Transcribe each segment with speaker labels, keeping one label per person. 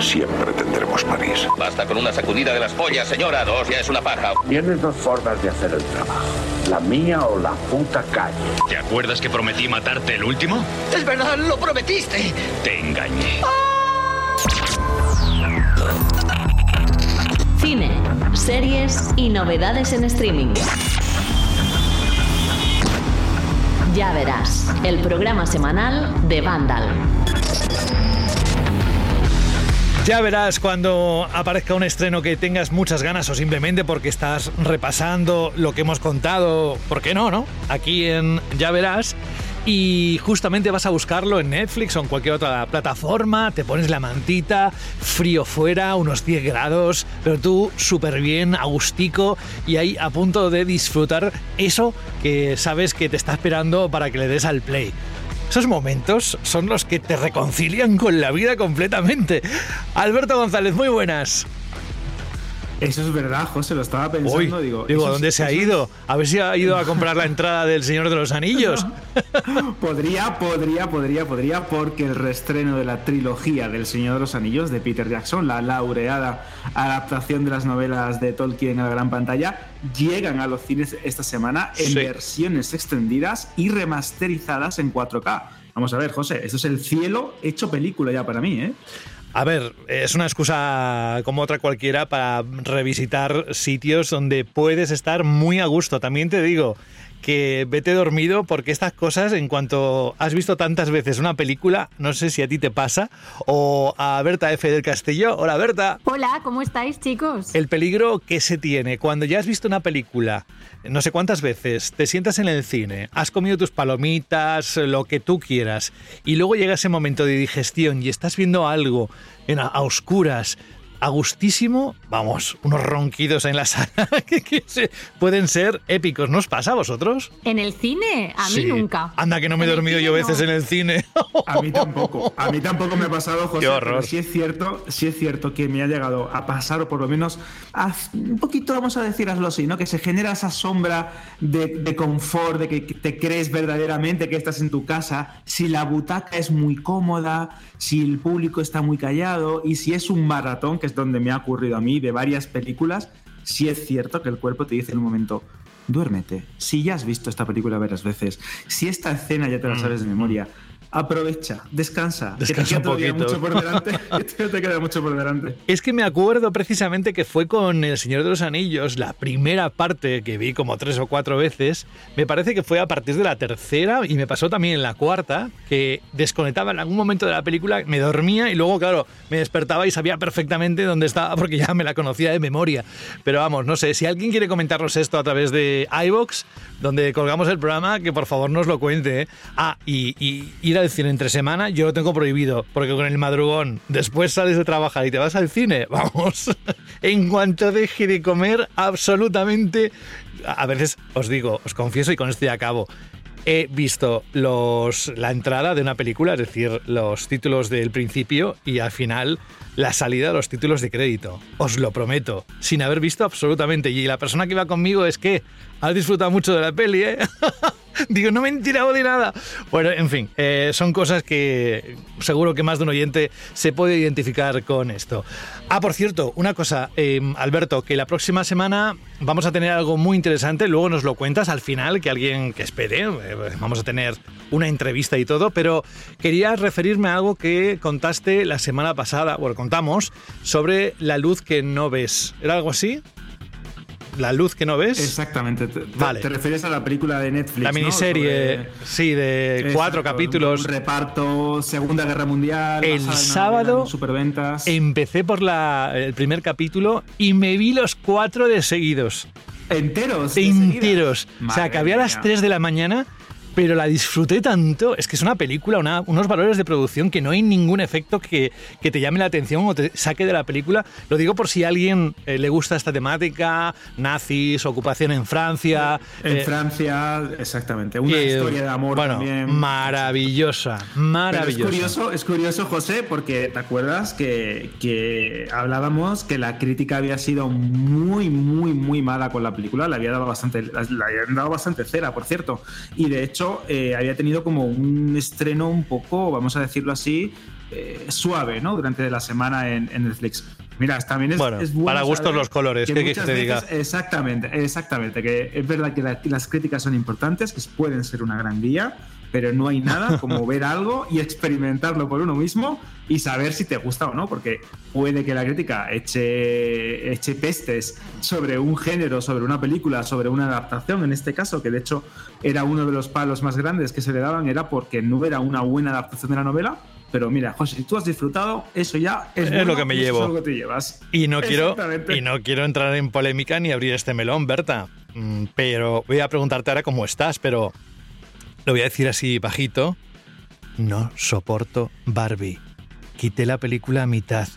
Speaker 1: siempre tendremos París.
Speaker 2: Basta con una sacudida de las pollas, señora. Dos ya es una paja.
Speaker 1: Tienes dos formas de hacer el trabajo. La mía o la puta calle.
Speaker 3: ¿Te acuerdas que prometí matarte el último?
Speaker 4: Es verdad, lo prometiste.
Speaker 3: Te engañé.
Speaker 5: Cine, series y novedades en streaming. Ya verás, el programa semanal de Vandal.
Speaker 6: Ya verás cuando aparezca un estreno que tengas muchas ganas o simplemente porque estás repasando lo que hemos contado, ¿por qué no, no? Aquí en Ya verás y justamente vas a buscarlo en Netflix o en cualquier otra plataforma, te pones la mantita, frío fuera, unos 10 grados, pero tú súper bien, agustico y ahí a punto de disfrutar eso que sabes que te está esperando para que le des al play. Esos momentos son los que te reconcilian con la vida completamente. Alberto González, muy buenas.
Speaker 7: Eso es verdad, José, lo estaba pensando.
Speaker 6: Uy,
Speaker 7: digo,
Speaker 6: digo
Speaker 7: es-
Speaker 6: ¿dónde se ha ido? A ver si ha ido a comprar la entrada del Señor de los Anillos.
Speaker 7: Podría, podría, podría, podría, porque el reestreno de la trilogía del Señor de los Anillos de Peter Jackson, la laureada adaptación de las novelas de Tolkien a la gran pantalla, llegan a los cines esta semana en
Speaker 6: Sí.
Speaker 7: versiones extendidas y remasterizadas en 4K. Vamos a ver, José, esto es el cielo hecho película ya para mí, ¿eh?
Speaker 6: A ver, es una excusa como otra cualquiera para revisitar sitios donde puedes estar muy a gusto. También te digo que vete dormido porque estas cosas, en cuanto has visto tantas veces una película, no sé si a ti te pasa, o a Berta F. del Castillo. Hola Berta.
Speaker 8: Hola, ¿cómo estáis, chicos?
Speaker 6: El peligro que se tiene cuando ya has visto una película, no sé cuántas veces, te sientas en el cine, has comido tus palomitas, lo que tú quieras, y luego llega ese momento de digestión y estás viendo algo en a, a oscuras, a gustísimo, vamos, unos ronquidos en la sala que, que se- pueden ser épicos. ¿No os pasa a vosotros?
Speaker 8: ¿En el cine? A mí
Speaker 6: Sí.
Speaker 8: nunca.
Speaker 6: Anda que no me he dormido yo
Speaker 8: no.
Speaker 6: veces en el cine.
Speaker 7: A mí tampoco. A mí tampoco me ha pasado, José.
Speaker 6: Qué horror.
Speaker 7: Pero sí es cierto, sí es cierto que me ha llegado a pasar, o por lo menos a- un poquito, vamos a decirlo así, ¿no? Que se genera esa sombra de, de confort, de que te crees verdaderamente que estás en tu casa. Si la butaca es muy cómoda, si el público está muy callado y si es un maratón, que es donde me ha ocurrido a mí, de varias películas, sí es cierto que el cuerpo te dice en un momento. Duérmete. Si ya has visto esta película varias veces, si esta escena ya te la sabes de memoria, aprovecha, descansa.
Speaker 6: Descansa
Speaker 7: que te
Speaker 6: un
Speaker 7: queda todavía
Speaker 6: poquito.
Speaker 7: mucho por delante. que todavía te queda mucho por delante.
Speaker 6: Es que me acuerdo precisamente que fue con El Señor de los Anillos, la primera parte que vi como tres o cuatro veces. Me parece que fue a partir de la tercera y me pasó también en la cuarta, que desconectaba en algún momento de la película, me dormía y luego, claro, me despertaba y sabía perfectamente dónde estaba porque ya me la conocía de memoria. Pero vamos, no sé, si alguien quiere comentarnos esto a través de iVox, donde colgamos el programa, que por favor nos lo cuente. ¿eh? Ah, y, y ir al cine entre semana yo lo tengo prohibido, porque con el madrugón, después sales de trabajar y te vas al cine, vamos, en cuanto deje de comer, absolutamente... A veces os digo, os confieso y con esto ya acabo. He visto los, la entrada de una película, es decir, los títulos del principio y al final la salida de los títulos de crédito. Os lo prometo, sin haber visto absolutamente. Y la persona que iba conmigo es que has disfrutado mucho de la peli, ¿eh? Digo, no me he enterado de nada. Bueno, en fin, eh, son cosas que seguro que más de un oyente se puede identificar con esto. Ah, por cierto, una cosa, eh, Alberto, que la próxima semana vamos a tener algo muy interesante, luego nos lo cuentas al final, que alguien que espere, eh, vamos a tener una entrevista y todo, pero quería referirme a algo que contaste la semana pasada, bueno, contamos, sobre la luz que no ves. ¿Era algo así? ¿La luz que no ves?
Speaker 7: Exactamente. Te,
Speaker 6: Vale.
Speaker 7: te refieres a la película de Netflix.
Speaker 6: La
Speaker 7: ¿no?
Speaker 6: miniserie,
Speaker 7: Sobre-
Speaker 6: sí, de
Speaker 7: Exacto,
Speaker 6: cuatro capítulos.
Speaker 7: Un reparto, Segunda Guerra Mundial.
Speaker 6: El sábado
Speaker 7: Superventas.
Speaker 6: Empecé por la, el primer capítulo y me vi los cuatro de seguidos.
Speaker 7: Enteros. de.
Speaker 6: Enteros. o sea,
Speaker 7: Madre
Speaker 6: acabé a las
Speaker 7: mía.
Speaker 6: 3 de la mañana, pero la disfruté tanto. Es que es una película, una- unos valores de producción que no hay ningún efecto que, que te llame la atención o te saque de la película. Lo digo por si a alguien eh, le gusta esta temática, nazis, ocupación en Francia.
Speaker 7: En
Speaker 6: eh,
Speaker 7: Francia, exactamente. Una
Speaker 6: que,
Speaker 7: historia de amor
Speaker 6: bueno,
Speaker 7: también.
Speaker 6: maravillosa,
Speaker 7: Pero es
Speaker 6: maravillosa.
Speaker 7: curioso, es curioso, José, porque te acuerdas que, que hablábamos que la crítica había sido muy, muy, muy mala con la película. Le había dado bastante, le habían dado bastante cera, por cierto. Y de hecho, eh, había tenido como un estreno un poco, vamos a decirlo así, eh, suave, ¿no? Durante la semana en, en Netflix. Mira, también es,
Speaker 6: Bueno,
Speaker 7: es bueno
Speaker 6: para gustos los colores, ¿qué quieres
Speaker 7: muchas
Speaker 6: que te diga?
Speaker 7: veces- Exactamente, exactamente. Que es verdad que la- las críticas son importantes, que pueden ser una gran guía, pero no hay nada como ver algo y experimentarlo por uno mismo y saber si te gusta o no, porque puede que la crítica eche, eche pestes sobre un género, sobre una película, sobre una adaptación, en este caso, que de hecho era uno de los palos más grandes que se le daban, era porque no era una buena adaptación de la novela. Pero mira, José, si tú has disfrutado, eso ya es,
Speaker 6: Es
Speaker 7: bueno
Speaker 6: lo que me
Speaker 7: eso
Speaker 6: llevo.
Speaker 7: Es lo que te llevas.
Speaker 6: Y no quiero y no quiero entrar en polémica ni abrir este melón, Berta. Mm, Pero voy a preguntarte ahora cómo estás, pero lo voy a decir así bajito. No soporto Barbie. Quité la película a mitad.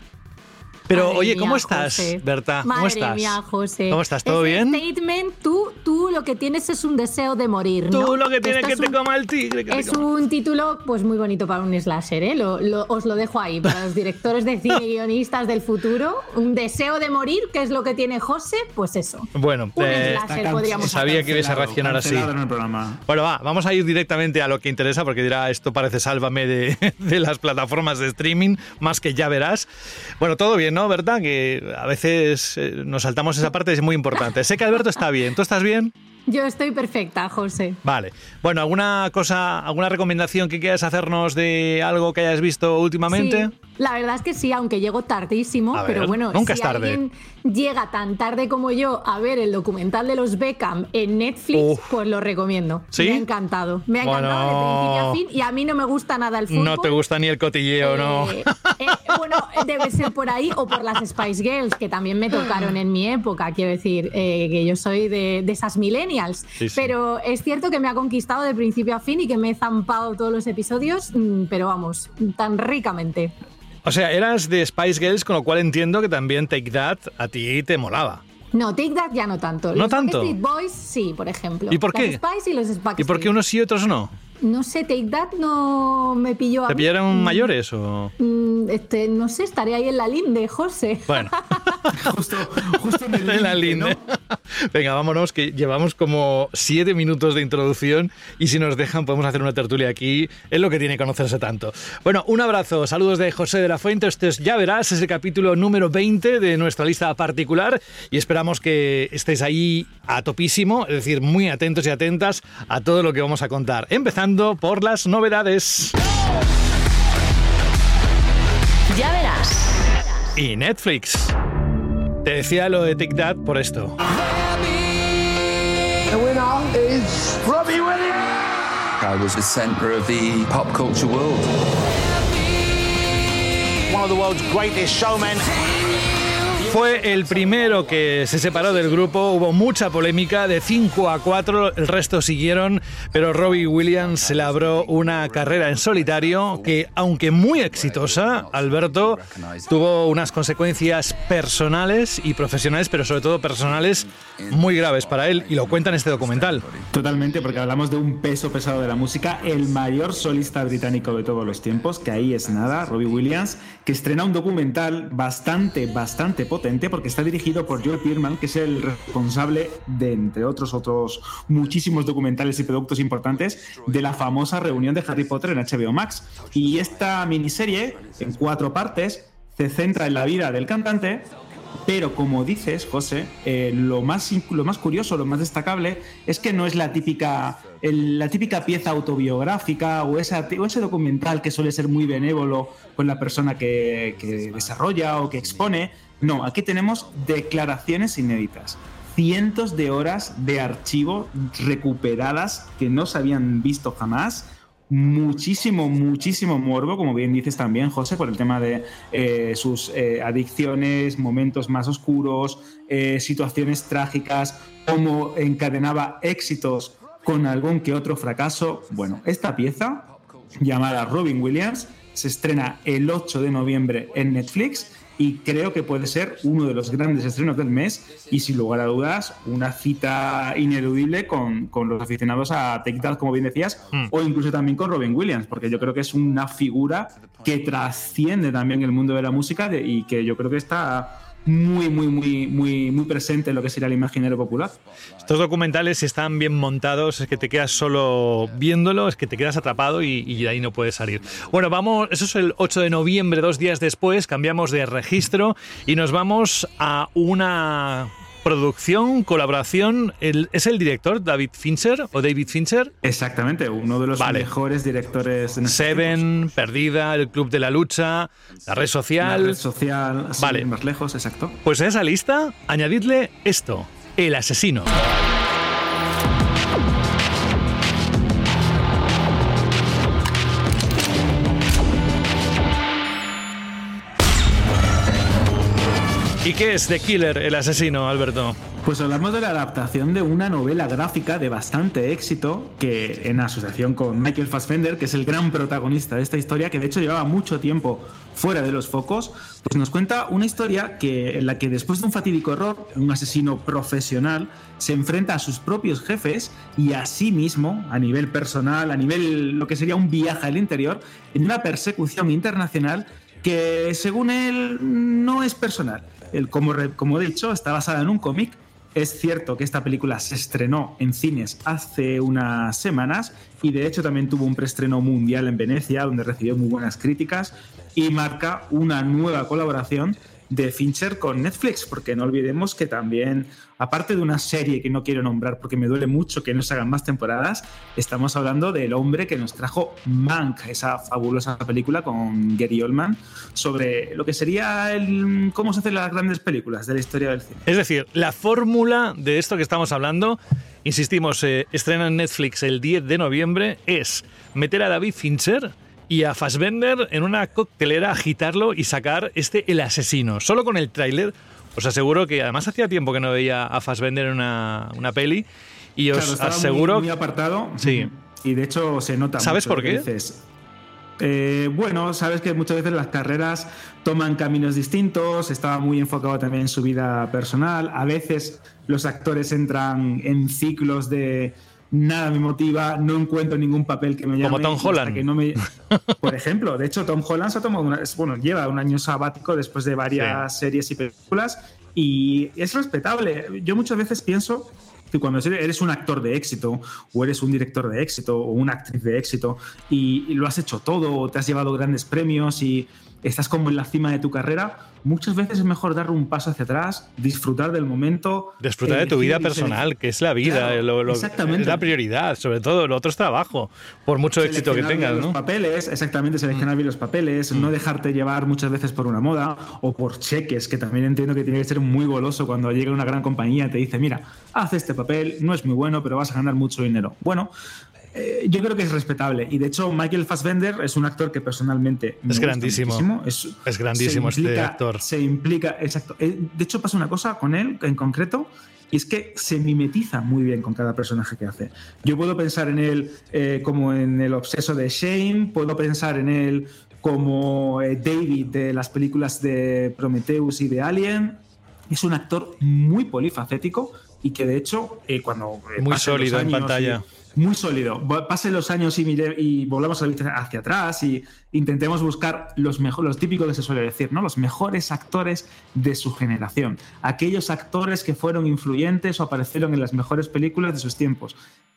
Speaker 6: Pero
Speaker 8: Madre
Speaker 6: oye, ¿cómo
Speaker 8: mía,
Speaker 6: estás,
Speaker 8: José.
Speaker 6: Berta? ¿Cómo
Speaker 8: Madre
Speaker 6: estás?
Speaker 8: mía, José.
Speaker 6: ¿Cómo estás? ¿Todo
Speaker 8: Ese
Speaker 6: bien?
Speaker 8: statement, tú, tú lo que tienes es un deseo de morir,
Speaker 6: Tú
Speaker 8: ¿no?
Speaker 6: lo que tienes
Speaker 8: Esto
Speaker 6: que
Speaker 8: es
Speaker 6: te
Speaker 8: un-
Speaker 6: coma el tigre. que te
Speaker 8: Es
Speaker 6: coma.
Speaker 8: un título pues muy bonito para un slasher, ¿eh? Lo- lo- os lo dejo ahí, para los directores de cine y guionistas del futuro. Un deseo de morir, que es lo que tiene José, pues eso.
Speaker 6: Bueno,
Speaker 8: Un
Speaker 6: eh,
Speaker 8: slasher
Speaker 7: Está
Speaker 8: podríamos
Speaker 6: Sabía que ibas a
Speaker 7: cancelado,
Speaker 6: reaccionar así.
Speaker 7: cancelado en el programa.
Speaker 6: Bueno, va, vamos a ir directamente a lo que interesa, porque dirá, esto parece sálvame de, de las plataformas de streaming, más que ya verás. Bueno, todo bien, ¿no, Berta? Que a veces eh, nos saltamos esa parte, es muy importante. Sé que Alberto está bien, ¿tú estás bien?
Speaker 8: Yo estoy perfecta, José.
Speaker 6: Vale. Bueno, ¿alguna cosa, alguna recomendación que quieras hacernos de algo que hayas visto últimamente?
Speaker 8: Sí, la verdad es que sí, aunque llego tardísimo,
Speaker 6: ver,
Speaker 8: pero bueno,
Speaker 6: nunca
Speaker 8: si
Speaker 6: es tarde.
Speaker 8: alguien llega tan tarde como yo a ver el documental de los Beckham en Netflix,
Speaker 6: Uf.
Speaker 8: pues lo recomiendo.
Speaker 6: ¿Sí?
Speaker 8: Me ha encantado. Me ha
Speaker 6: Bueno.
Speaker 8: encantado de principio a fin y a mí no me gusta nada el fútbol.
Speaker 6: No te gusta ni el cotilleo, ¿no?
Speaker 8: Eh, eh, bueno, debe ser por ahí o por las Spice Girls, que también me tocaron en mi época. Quiero decir, eh, que yo soy de, de esas millennials.
Speaker 6: Sí, sí.
Speaker 8: Pero es cierto que me ha conquistado de principio a fin y que me he zampado todos los episodios, mm, pero vamos, tan ricamente.
Speaker 6: O sea, eras de Spice Girls, con lo cual entiendo que también Take That a ti te molaba.
Speaker 8: No, Take That ya no tanto.
Speaker 6: ¿No
Speaker 8: los
Speaker 6: tanto?
Speaker 8: Backstreet Boys sí, por ejemplo.
Speaker 6: ¿Y por
Speaker 8: Las
Speaker 6: qué?
Speaker 8: Spice y los Backstreet.
Speaker 6: ¿Y por qué unos sí y otros no?
Speaker 8: No sé, Take That no me pilló a
Speaker 6: ¿Te pillaron
Speaker 8: Mm,
Speaker 6: mayores o...?
Speaker 8: mm, Este, no sé, estaré ahí en la linde, José.
Speaker 6: Bueno.
Speaker 7: Justo, justo en el
Speaker 6: en la linde.
Speaker 7: ¿no?
Speaker 6: Venga, vámonos, que llevamos como siete minutos de introducción y si nos dejan podemos hacer una tertulia aquí. Es lo que tiene conocerse tanto. Bueno, un abrazo, saludos de José de la Fuente. Este es, ya verás, es el capítulo número 20 de nuestra lista particular y esperamos que estéis ahí a topísimo, es decir, muy atentos y atentas a todo lo que vamos a contar. Empezando por las novedades.
Speaker 5: Ya verás.
Speaker 6: Y Netflix. Te decía lo de Tic Tac por esto.
Speaker 1: Is Robbie Williams.
Speaker 9: I was the center of the pop culture world.
Speaker 4: One of the world's greatest showmen.
Speaker 6: Fue el primero que se separó del grupo, hubo mucha polémica, de 5 a 4, el resto siguieron, pero Robbie Williams se labró una carrera en solitario que, aunque muy exitosa, Alberto, tuvo unas consecuencias personales y profesionales, pero sobre todo personales muy graves para él, y lo cuenta en este documental.
Speaker 7: Totalmente, porque hablamos de un peso pesado de la música, el mayor solista británico de todos los tiempos, que ahí es nada, Robbie Williams, que estrena un documental bastante, bastante potente, porque está dirigido por Joel Pearman, que es el responsable de, entre otros, otros muchísimos documentales y productos importantes, de la famosa reunión de Harry Potter en HBO Max. Y esta miniserie, en cuatro partes, se centra en la vida del cantante, pero como dices, José, eh, lo, más, lo más curioso, lo más destacable, es que no es la típica, el- la típica pieza autobiográfica o, esa, o ese documental que suele ser muy benévolo con la persona que, que desarrolla o que expone. No, aquí tenemos declaraciones inéditas. Cientos de horas de archivo recuperadas que no se habían visto jamás muchísimo, muchísimo morbo, como bien dices también, José, por el tema de eh, sus eh, adicciones, momentos más oscuros, eh, situaciones trágicas, cómo encadenaba éxitos con algún que otro fracaso. Bueno, esta pieza, llamada Robin Williams, se estrena el 8 de noviembre en Netflix y creo que puede ser uno de los grandes estrenos del mes y sin lugar a dudas una cita ineludible con, con los aficionados a Take That, como bien decías,
Speaker 6: Mm.
Speaker 7: o incluso también con Robin Williams, porque yo creo que es una figura que trasciende también el mundo de la música de- y que yo creo que está muy, muy, muy, muy, muy presente en lo que sería el imaginario popular.
Speaker 6: Estos documentales, si están bien montados, es que te quedas solo viéndolo, es que te quedas atrapado y, y de ahí no puedes salir. Bueno, vamos, eso es el 8 de noviembre, dos días después, cambiamos de registro y nos vamos a una producción, colaboración. El, ¿Es el director David Fincher o David Fincher?
Speaker 7: Exactamente, uno de los
Speaker 6: Vale.
Speaker 7: mejores directores en estos
Speaker 6: Seven, Perdida, El Club de la Lucha, La Red. Social.
Speaker 7: La red social,
Speaker 6: Vale.
Speaker 7: más lejos, exacto.
Speaker 6: Pues a esa lista, añadidle esto: El asesino. ¿Y qué es The Killer, el asesino, Alberto?
Speaker 7: Pues hablamos de la adaptación de una novela gráfica de bastante éxito, que en asociación con Michael Fassbender, que es el gran protagonista de esta historia, que de hecho llevaba mucho tiempo fuera de los focos, pues nos cuenta una historia que, en la que después de un fatídico error, un asesino profesional se enfrenta a sus propios jefes y a sí mismo, a nivel personal, a nivel lo que sería un viaje al interior, en una persecución internacional que según él no es personal. Él, como, como he dicho, está basada en un cómic. Es cierto que esta película se estrenó en cines hace unas semanas y de hecho también tuvo un preestreno mundial en Venecia donde recibió muy buenas críticas y marca una nueva colaboración de Fincher con Netflix, porque no olvidemos que también, aparte de una serie que no quiero nombrar porque me duele mucho que no se hagan más temporadas, estamos hablando del hombre que nos trajo Mank, esa fabulosa película con Gary Oldman, sobre lo que sería el cómo se hacen las grandes películas de la historia del cine.
Speaker 6: Es decir, la fórmula de esto que estamos hablando, insistimos, eh, estrena en Netflix el 10 de noviembre, es meter a David Fincher y a Fassbender en una coctelera, agitarlo y sacar este El Asesino. Solo con el tráiler os aseguro que además hacía tiempo que no veía a Fassbender en una, una peli y os
Speaker 7: Claro, estaba muy-
Speaker 6: aseguro...
Speaker 7: muy, apartado.
Speaker 6: Sí.
Speaker 7: Y de hecho se nota.
Speaker 6: ¿Sabes
Speaker 7: mucho
Speaker 6: por qué?
Speaker 7: dices. Eh, bueno, sabes que muchas veces las carreras toman caminos distintos, estaba muy enfocado también en su vida personal, a veces los actores entran en ciclos de nada me motiva, no encuentro ningún papel que me llame.
Speaker 6: Como Tom Holland.
Speaker 7: que no me- Por ejemplo, de hecho Tom Holland se ha tomado una- bueno, lleva un año sabático después de varias series y películas y es respetable. Yo muchas veces pienso que cuando eres un actor de éxito o eres un director de éxito o una actriz de éxito y, y lo has hecho todo o te has llevado grandes premios y estás como en la cima de tu carrera, muchas veces es mejor dar un paso hacia atrás, disfrutar del momento.
Speaker 6: Disfrutar de tu vida personal, que es la vida,
Speaker 7: Claro,
Speaker 6: lo- lo-
Speaker 7: exactamente.
Speaker 6: es la prioridad, sobre todo, lo otro es trabajo, por mucho éxito que tengas,
Speaker 7: los
Speaker 6: ¿no? Mm.
Speaker 7: papeles, exactamente, seleccionar bien los papeles, no dejarte llevar muchas veces por una moda o por cheques, que también entiendo que tiene que ser muy goloso cuando llega una gran compañía y te dice, mira, haz este papel, no es muy bueno, pero vas a ganar mucho dinero. Bueno, eh, yo creo que es respetable. Y de hecho, Michael Fassbender es un actor que personalmente me
Speaker 6: Es
Speaker 7: gusta
Speaker 6: grandísimo.
Speaker 7: muchísimo. Es,
Speaker 6: Es grandísimo
Speaker 7: se
Speaker 6: este
Speaker 7: implica-
Speaker 6: actor.
Speaker 7: Se implica, exacto. Eh, De hecho, pasa una cosa con él en concreto. Y es que se mimetiza muy bien con cada personaje que hace. Yo puedo pensar en él eh, como en el obseso de Shane, puedo pensar en él como eh, David de las películas de Prometheus y de Alien. Es un actor muy polifacético y que de hecho, cuando...
Speaker 6: Muy sólido en
Speaker 7: y-
Speaker 6: pantalla.
Speaker 7: Muy sólido. Pasen los años y, mire- y volvamos a la vista hacia atrás y intentemos buscar los mejores, los típicos que se suele decir, ¿no? Los mejores actores de su generación. Aquellos actores que fueron influyentes o aparecieron en las mejores películas de sus tiempos.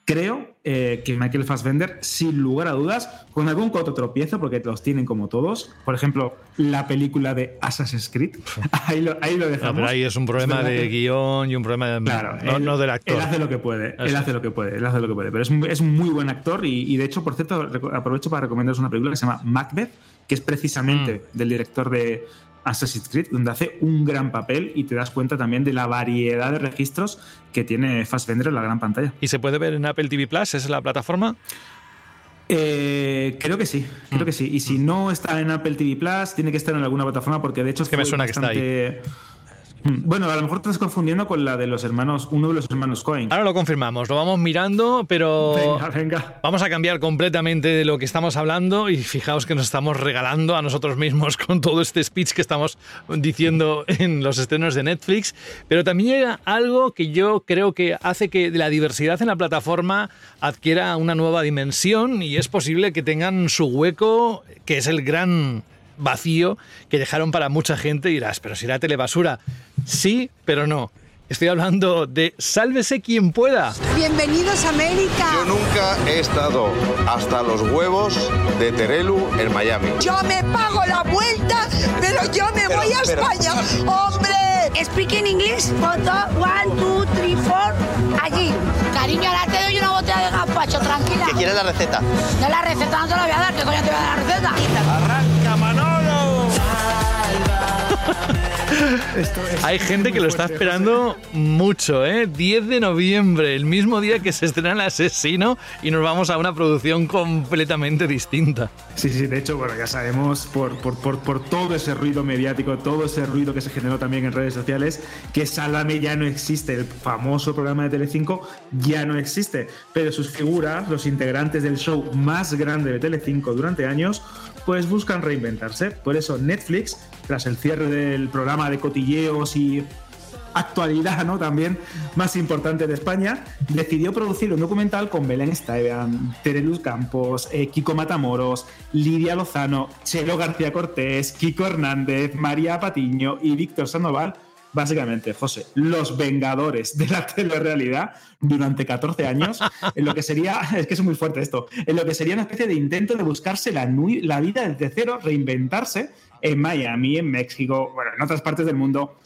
Speaker 7: Creo eh, que Michael Fassbender, sin lugar a dudas, con algún coto tropiezo, porque los tienen como todos. Por ejemplo, la película de Assassin's Creed. ahí, lo, ahí lo
Speaker 6: No,
Speaker 7: dejamos.
Speaker 6: pero ahí es un problema de
Speaker 7: que-
Speaker 6: guion y un problema de,
Speaker 7: Claro,
Speaker 6: no,
Speaker 7: él-
Speaker 6: no del actor.
Speaker 7: Él hace lo que puede, él
Speaker 6: Eso.
Speaker 7: hace lo que puede, él hace lo que puede. Pero es, un- es un muy buen actor y, y, de hecho, por cierto, aprovecho para recomendaros una película que se llama Macbeth, que es precisamente
Speaker 6: Mm.
Speaker 7: del director de Assassin's Creed, donde hace un gran papel y te das cuenta también de la variedad de registros que tiene Fassbender en la gran pantalla.
Speaker 6: ¿Y se puede ver en Apple TV Plus? ¿Es la plataforma?
Speaker 7: Eh, creo que sí, creo
Speaker 6: Mm.
Speaker 7: que sí. Y si no está en Apple TV Plus, tiene que estar en alguna plataforma porque de hecho
Speaker 6: Es que me suena que está ahí.
Speaker 7: Mm, Bueno, a lo mejor te estás confundiendo con la de los hermanos, uno de los hermanos Cohen.
Speaker 6: Ahora lo confirmamos, lo vamos mirando, pero
Speaker 7: Venga, venga.
Speaker 6: vamos a cambiar completamente de lo que estamos hablando y fijaos que nos estamos regalando a nosotros mismos con todo este speech que estamos diciendo en los estrenos de Netflix, pero también llega algo que yo creo que hace que la diversidad en la plataforma adquiera una nueva dimensión y es posible que tengan su hueco, que es el gran vacío que dejaron para mucha gente y dirás, pero si era telebasura. Sí, pero no. Estoy hablando de Sálvese quien pueda.
Speaker 10: Bienvenidos a América.
Speaker 11: Yo nunca he estado hasta los huevos de Terelu en Miami.
Speaker 10: Yo me pago la vuelta, pero yo me voy a España. ¡Hombre!
Speaker 12: Speaking English, foto, one, two, three, four, allí. Cariño, ahora te doy una botella de gazpacho, tranquila.
Speaker 13: ¿Qué quieres la receta?
Speaker 12: No, la receta no te la voy a dar, ¿qué coño te voy a dar la receta?
Speaker 4: ¡Arranca,
Speaker 7: Esto es
Speaker 6: Hay gente que lo está esperando mucho, ¿eh? 10 de noviembre, el mismo día que se estrena El Asesino y nos vamos a una producción completamente distinta.
Speaker 7: Sí, sí, de hecho, bueno, ya sabemos por, por, por, por todo ese ruido mediático, todo ese ruido que se generó también en redes sociales, que Sálvame ya no existe, el famoso programa de Telecinco ya no existe, pero sus figuras, los integrantes del show más grande de Telecinco durante años, pues buscan reinventarse. Por eso Netflix, tras el cierre del programa de cotilleos y actualidad, ¿no? También más importante de España, decidió producir un documental con Belén Esteban, Tereluz Campos, eh, Kiko Matamoros, Lidia Lozano, Chelo García Cortés, Kiko Hernández, María Patiño y Víctor Sandoval. Básicamente, José, los vengadores de la telerrealidad durante 14 años, en lo que sería, es que es muy fuerte esto, en lo que sería una especie de intento de buscarse la, la vida desde cero, reinventarse en Miami, en México, bueno, en otras partes del mundo,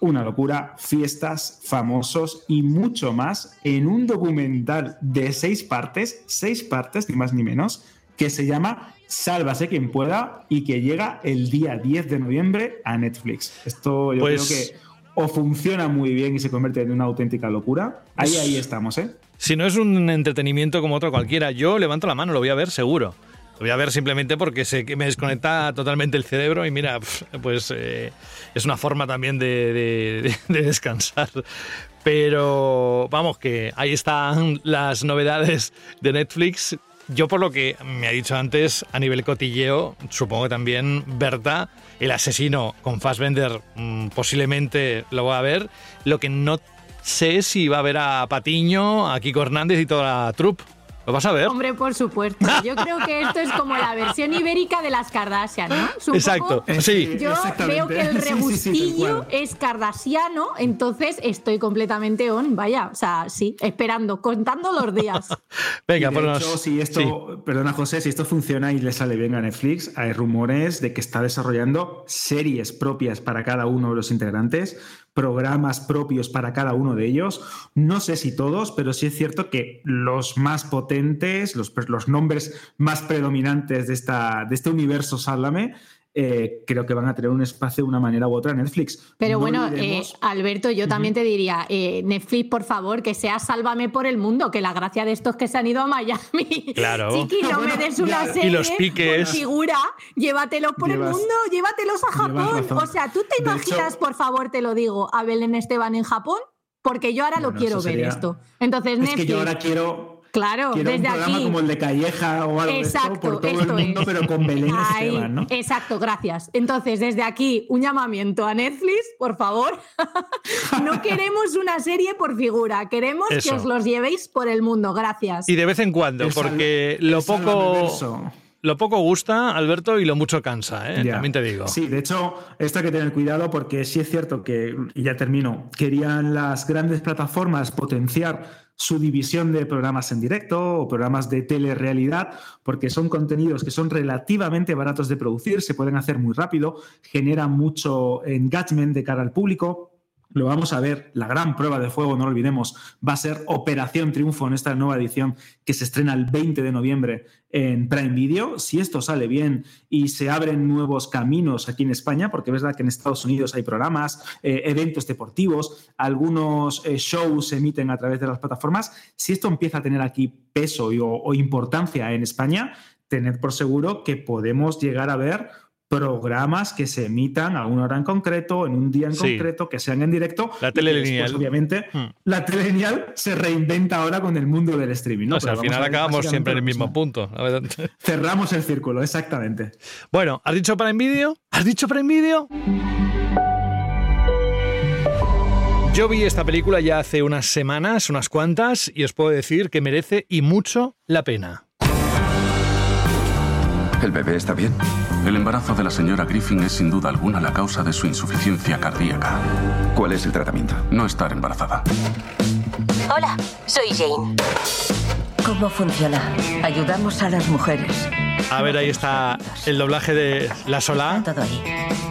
Speaker 7: una locura, fiestas, famosos y mucho más en un documental de seis partes, seis partes, ni más ni menos, que se llama Sálvase quien pueda y que llega el día 10 de noviembre a Netflix. Esto yo
Speaker 6: Pues-
Speaker 7: creo que o funciona muy bien y se convierte en una auténtica locura. Ahí,
Speaker 6: Pues-
Speaker 7: ahí estamos, ¿eh?
Speaker 6: Si no es un entretenimiento como otro cualquiera, yo levanto la mano, lo voy a ver seguro. Lo voy a ver simplemente porque sé que me desconecta totalmente el cerebro y mira, pues eh, es una forma también de, de- de descansar. Pero vamos, que ahí están las novedades de Netflix. Yo por lo que me ha dicho antes, a nivel cotilleo, supongo que también Berta, el asesino con Fassbender, mm, posiblemente lo va a ver. Lo que no sé si va a ver a Patiño, a Kiko Hernández y toda la troupe. ¿Lo vas a ver?
Speaker 8: Hombre, por supuesto. Yo creo que esto es como la versión ibérica de las Kardashian, ¿no?
Speaker 6: Exacto, sí.
Speaker 8: Yo veo que el
Speaker 7: Sí, sí, sí, tal
Speaker 8: rebustillo es kardashiano, entonces estoy completamente on, vaya, o sea, sí, esperando, contando los días.
Speaker 6: Venga, ponnos-
Speaker 7: hecho, si esto,
Speaker 6: sí.
Speaker 7: perdona José, si esto funciona y le sale bien a Netflix, hay rumores de que está desarrollando series propias para cada uno de los integrantes, programas propios para cada uno de ellos. No sé si todos, pero sí es cierto que los más potentes, los, los nombres más predominantes de, esta, de este universo Sálvame, eh, creo que van a tener un espacio de una manera u otra en Netflix.
Speaker 8: Pero
Speaker 7: No
Speaker 8: bueno, eh, Alberto, yo también te diría, eh, Netflix, por favor, que sea Sálvame por el mundo, que la gracia de estos que se han ido a Miami.
Speaker 6: Claro.
Speaker 8: Chiqui, no
Speaker 7: Bueno,
Speaker 8: me des una serie.
Speaker 6: Y los piques.
Speaker 8: por figura, llévatelos por
Speaker 7: Llevas-
Speaker 8: el mundo, llévatelos a Japón. O sea, ¿tú te imaginas,
Speaker 7: hecho-
Speaker 8: por favor, te lo digo, a Belén Esteban en Japón? Porque yo ahora lo quiero ver esto. Entonces,
Speaker 7: Es
Speaker 8: Netflix.
Speaker 7: que yo ahora quiero
Speaker 8: Claro,
Speaker 7: Quiero
Speaker 8: desde
Speaker 7: un programa
Speaker 8: aquí.
Speaker 7: como el de Calleja o algo de
Speaker 8: Exacto,
Speaker 7: esto por todo
Speaker 8: esto
Speaker 7: el mundo,
Speaker 8: es.
Speaker 7: pero con Belén
Speaker 8: Ahí,
Speaker 7: Esteban, ¿no?
Speaker 8: Exacto, gracias. Entonces, desde aquí, un llamamiento a Netflix, por favor. no queremos una serie por figura, queremos
Speaker 6: Eso.
Speaker 8: que os los llevéis por el mundo. Gracias.
Speaker 6: Y de vez en cuando,
Speaker 7: El
Speaker 6: porque lo poco, lo poco gusta, Alberto, y lo mucho cansa, ¿eh? También te digo.
Speaker 7: Sí, de hecho, esto hay que tener cuidado porque sí es cierto que, y ya termino, querían las grandes plataformas potenciar su división de programas en directo o programas de telerrealidad, porque son contenidos que son relativamente baratos de producir, se pueden hacer muy rápido, generan mucho engagement de cara al público. Lo vamos a ver, la gran prueba de fuego, no lo olvidemos, va a ser Operación Triunfo en esta nueva edición que se estrena el 20 de noviembre en Prime Video. Si esto sale bien y se abren nuevos caminos aquí en España, porque es verdad que en Estados Unidos hay programas, eh, eventos deportivos, algunos eh, shows se emiten a través de las plataformas, si esto empieza a tener aquí peso y- o, o importancia en España, tened por seguro que podemos llegar a ver programas que se emitan a una hora en concreto, en un día en
Speaker 6: Sí.
Speaker 7: concreto, que sean en directo.
Speaker 6: La
Speaker 7: y que
Speaker 6: tele
Speaker 7: después,
Speaker 6: lineal.
Speaker 7: obviamente,
Speaker 6: Hmm.
Speaker 7: la tele lineal se reinventa ahora con el mundo del streaming. ¿no?
Speaker 6: O sea, al final acabamos siempre en el mismo punto. la.
Speaker 7: Cerramos el círculo, exactamente.
Speaker 6: Bueno, ¿has dicho para Video? ¿Has dicho para Video? Yo vi esta película ya hace unas semanas, unas cuantas, y os puedo decir que merece y mucho la pena.
Speaker 13: ¿El bebé está bien? El embarazo de la señora Griffin es sin duda alguna la causa de su insuficiencia cardíaca.
Speaker 14: ¿Cuál es el tratamiento?
Speaker 13: No estar embarazada.
Speaker 15: Hola, soy Jane. ¿Cómo funciona? Ayudamos a las mujeres.
Speaker 6: A ver, ahí está el doblaje de La Solá.
Speaker 15: Todo ahí.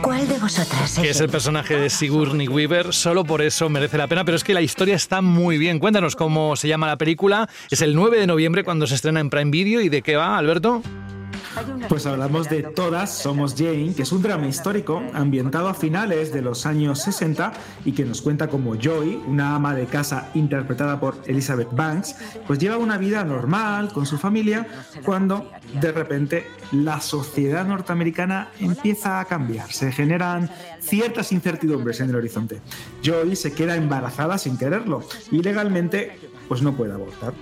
Speaker 15: ¿Cuál de vosotras
Speaker 6: Que es el personaje de Sigourney Weaver. Solo por eso merece la pena, pero es que la historia está muy bien. Cuéntanos cómo se llama la película. Es el 9 de noviembre cuando se estrena en Prime Video. ¿Y de qué va, Alberto?
Speaker 7: Pues hablamos de Todas Somos Jane, que es un drama histórico ambientado a finales de los años 60 y que nos cuenta cómo Joy, una ama de casa interpretada por Elizabeth Banks, pues lleva una vida normal con su familia cuando de repente la sociedad norteamericana empieza a cambiar. Se generan ciertas incertidumbres en el horizonte. Joy se queda embarazada sin quererlo y legalmente pues no puede abortar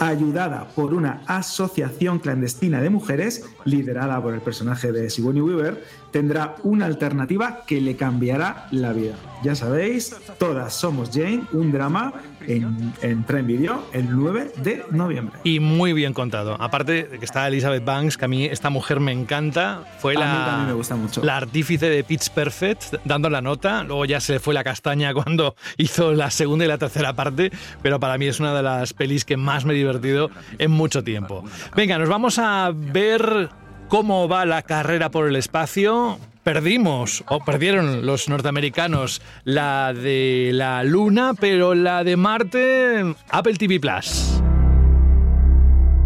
Speaker 7: ayudada por una asociación clandestina de mujeres, liderada por el personaje de Sigourney Weaver, tendrá una alternativa que le cambiará la vida. Ya sabéis, todas somos Jane, un drama en, en Prime Video el 9 de noviembre.
Speaker 6: Y muy bien contado. Aparte de que está Elizabeth Banks, que a mí esta mujer me encanta, fue la,
Speaker 7: me gusta mucho.
Speaker 6: la artífice de Pitch Perfect, dando la nota. Luego ya se le fue la castaña cuando hizo la segunda y la tercera parte, pero para mí es una de las pelis que más me he divertido en mucho tiempo. Venga, nos vamos a ver cómo va la carrera por el espacio. Perdimos, o perdieron los norteamericanos la de la Luna, pero la de Marte, Apple TV Plus.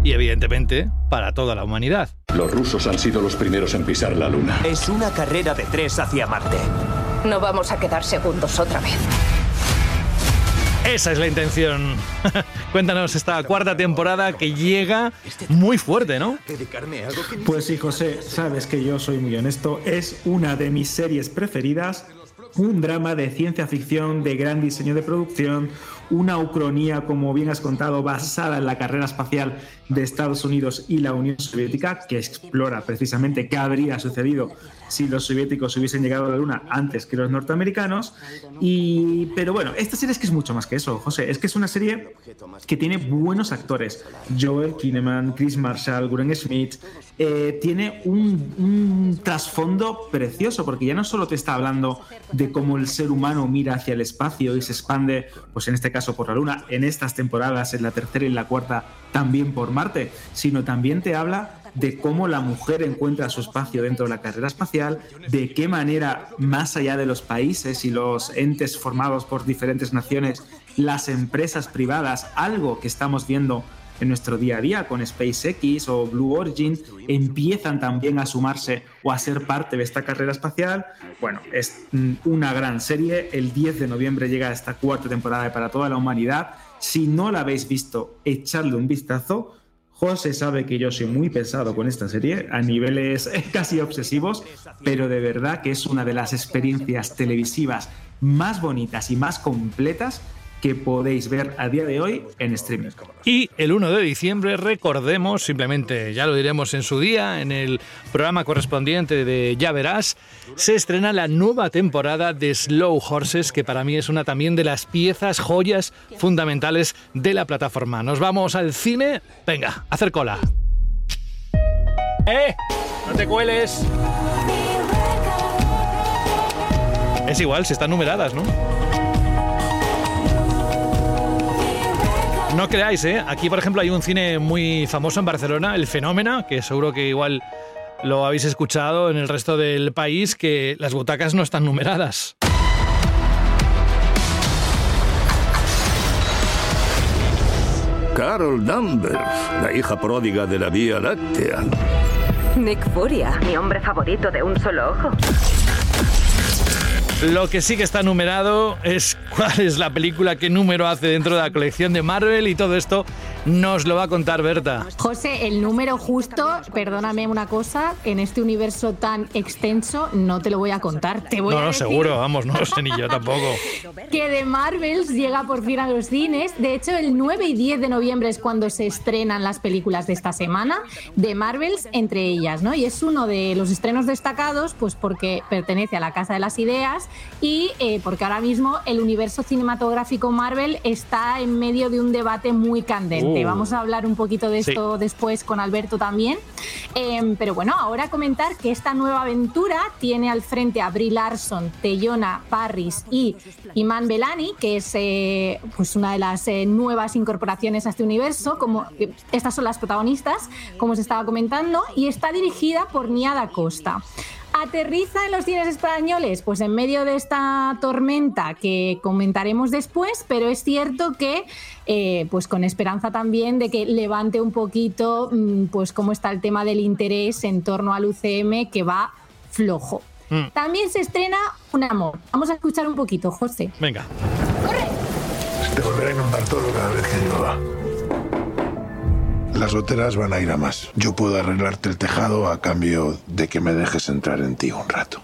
Speaker 6: Y evidentemente, para toda la humanidad.
Speaker 16: Los rusos han sido los primeros en pisar la Luna.
Speaker 17: Es una carrera de tres hacia Marte.
Speaker 15: No vamos a quedar segundos otra vez.
Speaker 6: Esa es la intención. Cuéntanos esta cuarta temporada que llega muy fuerte, ¿no?
Speaker 7: Pues sí, José, sabes que yo soy muy honesto. Es una de mis series preferidas. Un drama de ciencia ficción, de gran diseño de producción, una ucronía, como bien has contado, basada en la carrera espacial de Estados Unidos y la Unión Soviética, que explora precisamente qué habría sucedido si los soviéticos hubiesen llegado a la Luna antes que los norteamericanos. Y, pero bueno, esta serie es que es mucho más que eso, José. Es que es una serie que tiene buenos actores. Joel Kinnaman, Chris Marshall, Guren Smith. Eh, tiene un, un trasfondo precioso, porque ya no solo te está hablando de cómo el ser humano mira hacia el espacio y se expande, pues en este caso por la Luna, en estas temporadas, en la tercera y la cuarta, también por Marte, sino también te habla de cómo la mujer encuentra su espacio dentro de la carrera espacial, de qué manera, más allá de los países y los entes formados por diferentes naciones, las empresas privadas, algo que estamos viendo en nuestro día a día con SpaceX o Blue Origin, empiezan también a sumarse o a ser parte de esta carrera espacial. Bueno, es una gran serie. El 10 de noviembre llega esta cuarta temporada para toda la humanidad. Si no la habéis visto, echadle un vistazo. José sabe que yo soy muy pesado con esta serie, a niveles casi obsesivos, pero de verdad que es una de las experiencias televisivas más bonitas y más completas que podéis ver a día de hoy en streaming.
Speaker 6: Y el 1 de diciembre, recordemos, simplemente ya lo diremos en su día, en el programa correspondiente de Ya Verás, se estrena la nueva temporada de Slow Horses, que para mí es una también de las piezas, joyas fundamentales de la plataforma. Nos vamos al cine. Venga, hacer cola. ¡Eh! ¡No te cueles! Es igual, si están numeradas, ¿no? No creáis, ¿eh? Aquí, por ejemplo, hay un cine muy famoso en Barcelona, El Fenómeno, que seguro que igual lo habéis escuchado en el resto del país, que las butacas no están numeradas.
Speaker 18: Carol Danvers, la hija pródiga de la Vía Láctea.
Speaker 15: Nick Furia, mi hombre favorito de un solo ojo.
Speaker 6: Lo que sí que está numerado es cuál es la película, qué número hace dentro de la colección de Marvel y todo esto nos lo va a contar Berta.
Speaker 8: José, el número justo, perdóname una cosa, en este universo tan extenso no te lo voy a contar. Te voy
Speaker 6: no,
Speaker 8: a
Speaker 6: no,
Speaker 8: decir
Speaker 6: seguro, vamos, no lo sé ni yo tampoco.
Speaker 8: que de Marvels llega por fin a los cines. De hecho, el 9 y 10 de noviembre es cuando se estrenan las películas de esta semana, de Marvels entre ellas, ¿no? Y es uno de los estrenos destacados, pues porque pertenece a la Casa de las Ideas y eh, porque ahora mismo el universo cinematográfico Marvel está en medio de un debate muy candente. Exactamente, vamos a hablar un poquito de
Speaker 6: Sí.
Speaker 8: esto después con Alberto también. Em, pero bueno, ahora comentar que esta nueva aventura tiene al frente a Brie Larson, Teyona Parris y Iman Belani, que es eh, pues una de las eh, nuevas incorporaciones a este universo. Como, eh, estas son las protagonistas, como os estaba comentando, y está dirigida por Niada Costa. ¿Aterriza en los cines españoles? Pues en medio de esta tormenta que comentaremos después, pero es cierto que, eh, pues con esperanza también de que levante un poquito, mm, pues cómo está el tema del interés en torno al UCM que va flojo.
Speaker 6: Mm.
Speaker 8: También se estrena Un Amor. Vamos a escuchar un poquito, José.
Speaker 6: Venga.
Speaker 14: Te volverá a inundar todo cada vez que llueva. Las goteras van a ir a más. Yo puedo arreglarte el tejado a cambio de que me dejes entrar en ti un rato.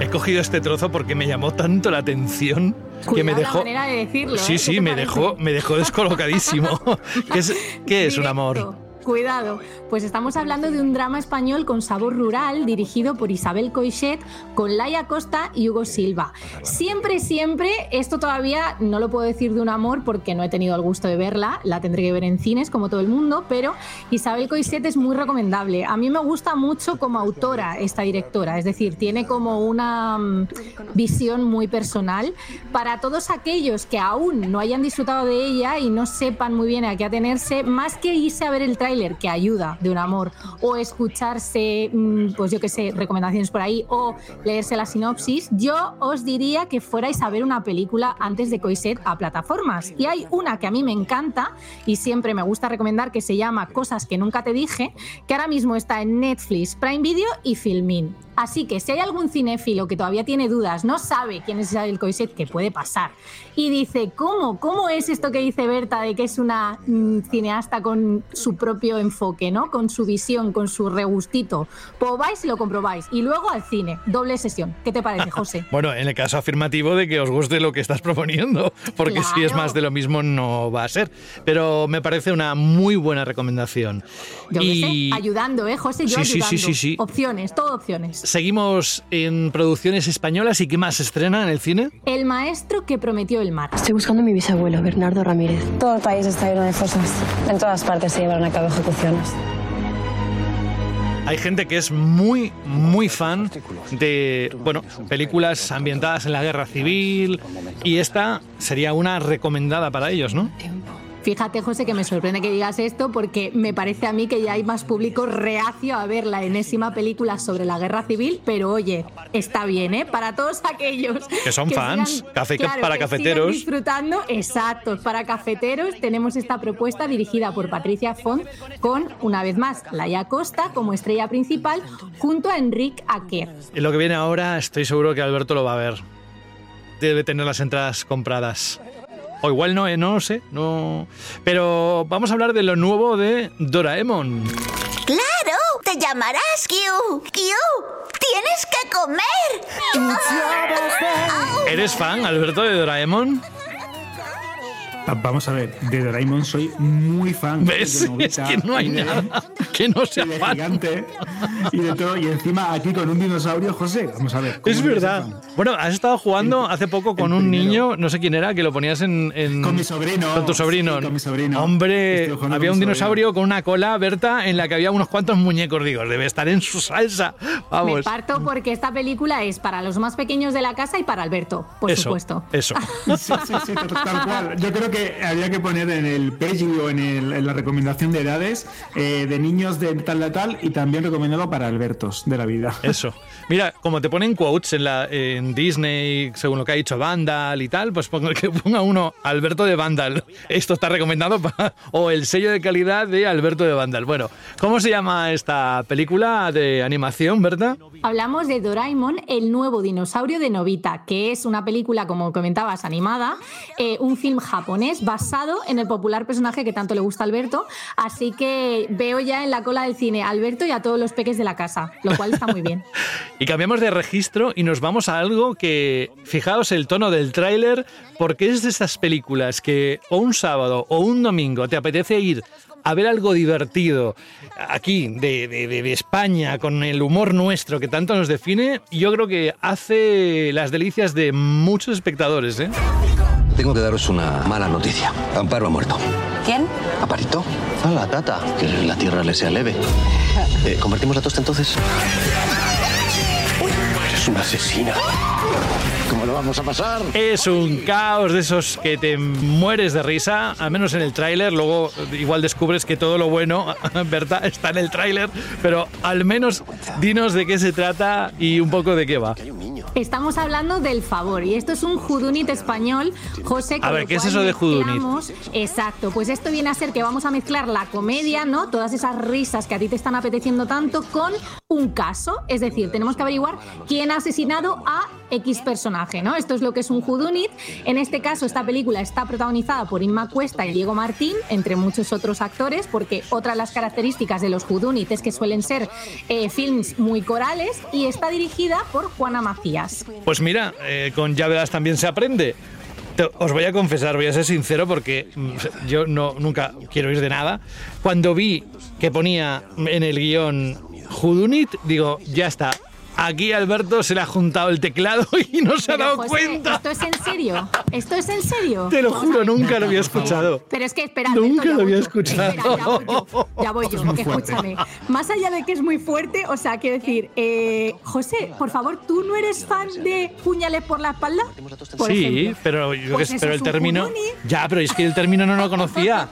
Speaker 6: He cogido este trozo porque me llamó tanto la atención que me
Speaker 8: la
Speaker 6: dejó.
Speaker 8: manera de decirlo, ¿eh?
Speaker 6: Sí,
Speaker 8: ¿Qué
Speaker 6: sí, me
Speaker 8: parece?
Speaker 6: dejó, me dejó descolocadísimo. ¿Qué es, qué es un amor?
Speaker 8: Cuidado, pues estamos hablando de un drama español con sabor rural dirigido por Isabel Coixet con Laia Costa y Hugo Silva. Siempre, siempre, esto todavía no lo puedo decir de un amor porque no he tenido el gusto de verla, la tendré que ver en cines como todo el mundo, pero Isabel Coixet es muy recomendable. A mí me gusta mucho como autora esta directora, es decir, tiene como una mm, visión muy personal. Para todos aquellos que aún no hayan disfrutado de ella y no sepan muy bien a qué atenerse, más que irse a ver el tráiler que ayuda de un amor o escucharse, mm, pues yo qué sé, recomendaciones por ahí o leerse la sinopsis, yo os diría que fuerais a ver una película antes de Coiset a plataformas. Y hay una que a mí me encanta y siempre me gusta recomendar que se llama Cosas que nunca te dije, que ahora mismo está en Netflix, Prime Video y Filmin. Así que si hay algún cinéfilo que todavía tiene dudas, no sabe quién es Isabel Coixet, que puede pasar, y dice, ¿cómo? ¿Cómo es esto que dice Berta de que es una mm, cineasta con su propio enfoque, ¿no? Con su visión, con su regustito? Pues vais y lo comprobáis. Y luego al cine, doble sesión. ¿Qué te parece, José?
Speaker 6: Bueno, en el caso afirmativo de que os guste lo que estás proponiendo, porque si es más de lo mismo no va a ser. Pero me parece una muy buena recomendación.
Speaker 8: Yo
Speaker 6: y
Speaker 8: sé, ayudando, ¿eh, José? Yo
Speaker 6: Sí, sí, sí, sí, sí.
Speaker 8: Opciones, todo opciones.
Speaker 6: Seguimos en producciones españolas y qué más se estrena en el cine.
Speaker 8: El maestro que prometió el mar.
Speaker 19: Estoy buscando a mi bisabuelo, Bernardo Ramírez. Todo el país está lleno de fosas. En todas partes se llevan a cabo ejecuciones.
Speaker 6: Hay gente que es muy, muy fan de, bueno, películas ambientadas en la guerra civil y esta sería una recomendada para ellos, ¿no?
Speaker 8: Fíjate, José, que me sorprende que digas esto porque me parece a mí que ya hay más público reacio a ver la enésima película sobre la guerra civil, pero oye, está bien, ¿eh? Para todos aquellos
Speaker 6: Que son fans, café
Speaker 8: claro,
Speaker 6: para
Speaker 8: que
Speaker 6: cafeteros.
Speaker 8: disfrutando, exacto, para cafeteros tenemos esta propuesta dirigida por Patricia Font con, una vez más, Laia Costa como estrella principal junto a Enrique Aker.
Speaker 6: Y lo que viene ahora estoy seguro que Alberto lo va a ver. Debe tener las entradas compradas. O igual no, ¿eh? no lo sé. No. Pero vamos a hablar de lo nuevo de Doraemon.
Speaker 20: ¡Claro! Te llamarás Q. Q. Tienes que comer.
Speaker 6: ¿Eres fan, Alberto, de Doraemon?
Speaker 7: Vamos a ver, de Doraemon soy muy fan.
Speaker 6: ¿Ves?
Speaker 7: de Nobita
Speaker 6: Es que no hay
Speaker 7: de-
Speaker 6: nada que no sea
Speaker 7: y de
Speaker 6: fan.
Speaker 7: gigante y de todo. Y encima aquí con un dinosaurio, José. Vamos a ver. ¿cómo
Speaker 6: Es verdad. Bueno, has estado jugando hace poco con un niño, no sé quién era, que lo ponías en. en-
Speaker 7: Con mi sobrino.
Speaker 6: Con tu sobrino.
Speaker 7: Sí, con mi sobrino.
Speaker 6: Hombre, había un dinosaurio con una cola, Berta, en la que había unos cuantos muñecos. Digo, debe estar en su salsa.
Speaker 8: Me
Speaker 6: Vamos.
Speaker 8: parto porque esta película es para los más pequeños de la casa y para Alberto, por
Speaker 6: eso,
Speaker 8: supuesto.
Speaker 6: Eso.
Speaker 7: Sí, sí, sí, tal cual. Yo creo que había que poner en el page o en, el- en la recomendación de edades eh, de niños de tal a tal y también recomendado para Albertos de la vida.
Speaker 6: Eso. Mira, como te ponen quotes en, la, en Disney, según lo que ha dicho Vandal y tal, pues ponga, que ponga uno Alberto de Vandal. Esto está recomendado para, o el sello de calidad de Alberto de Vandal. Bueno, ¿cómo se llama esta película de animación, Berta?
Speaker 8: Hablamos de Doraemon, el nuevo dinosaurio de Novita, que es una película, como comentabas, animada, eh, un film japonés basado en el popular personaje que tanto le gusta a Alberto. Así que veo ya en la cola del cine a Alberto y a todos los peques de la casa, lo cual está muy bien.
Speaker 6: Y cambiamos de registro y nos vamos a algo que, fijaos el tono del tráiler, porque es de estas películas que o un sábado o un domingo te apetece ir a ver algo divertido aquí de, de- de- España con el humor nuestro que tanto nos define, yo creo que hace las delicias de muchos espectadores. ¿eh?
Speaker 21: tengo que daros una mala noticia. Amparo ha muerto.
Speaker 19: ¿Quién?
Speaker 21: ¿Aparito? A la tata. Que la tierra le sea leve. Eh, ¿Convertimos la tosta entonces? Eres una asesina. ¿Cómo lo vamos a pasar?
Speaker 6: Es un caos de esos que te mueres de risa, al menos en el tráiler. Luego igual descubres que todo lo bueno, ¿verdad? Está en el tráiler, pero al menos dinos de qué se trata y un poco de qué va.
Speaker 8: Estamos hablando del favor y esto es un judunit español, José.
Speaker 6: A ver, ¿qué es eso de judunit?
Speaker 8: Exacto, pues esto viene a ser que vamos a mezclar la comedia, ¿no? Todas esas risas que a ti te están apeteciendo tanto con un caso, es decir, tenemos que averiguar quién ha asesinado a X personaje, ¿no? Esto es lo que es un judunit. En este caso, esta película está protagonizada por Inma Cuesta y Diego Martín, entre muchos otros actores, porque otra de las características de los judunit es que suelen ser eh, films muy corales y está dirigida por Juana Macías.
Speaker 6: Pues mira, eh, con Ya también se aprende. Os voy a confesar, voy a ser sincero porque mm, yo no nunca quiero ir de nada. Cuando vi que ponía en el guion Judunit, digo, ya está. Aquí Alberto se le ha juntado el teclado y no se ha dado
Speaker 8: José,
Speaker 6: cuenta.
Speaker 8: ¿Esto es en serio? ¿Esto es en serio?
Speaker 6: Te lo juro, nunca lo había escuchado.
Speaker 8: Pero es que espera, Alberto,
Speaker 6: Nunca lo había
Speaker 8: yo.
Speaker 6: escuchado.
Speaker 8: Espera, ya voy yo. Ya voy yo.
Speaker 6: es.
Speaker 8: Escúchame. Más allá de que es muy fuerte, o sea, quiero decir, eh, José, por favor, ¿tú no eres fan de puñales por la espalda? Por
Speaker 6: sí,
Speaker 8: ejemplo.
Speaker 6: pero, yo
Speaker 8: Pues
Speaker 6: que- pero
Speaker 8: es
Speaker 6: el
Speaker 8: un
Speaker 6: término. Ya, pero es que el término no lo conocía.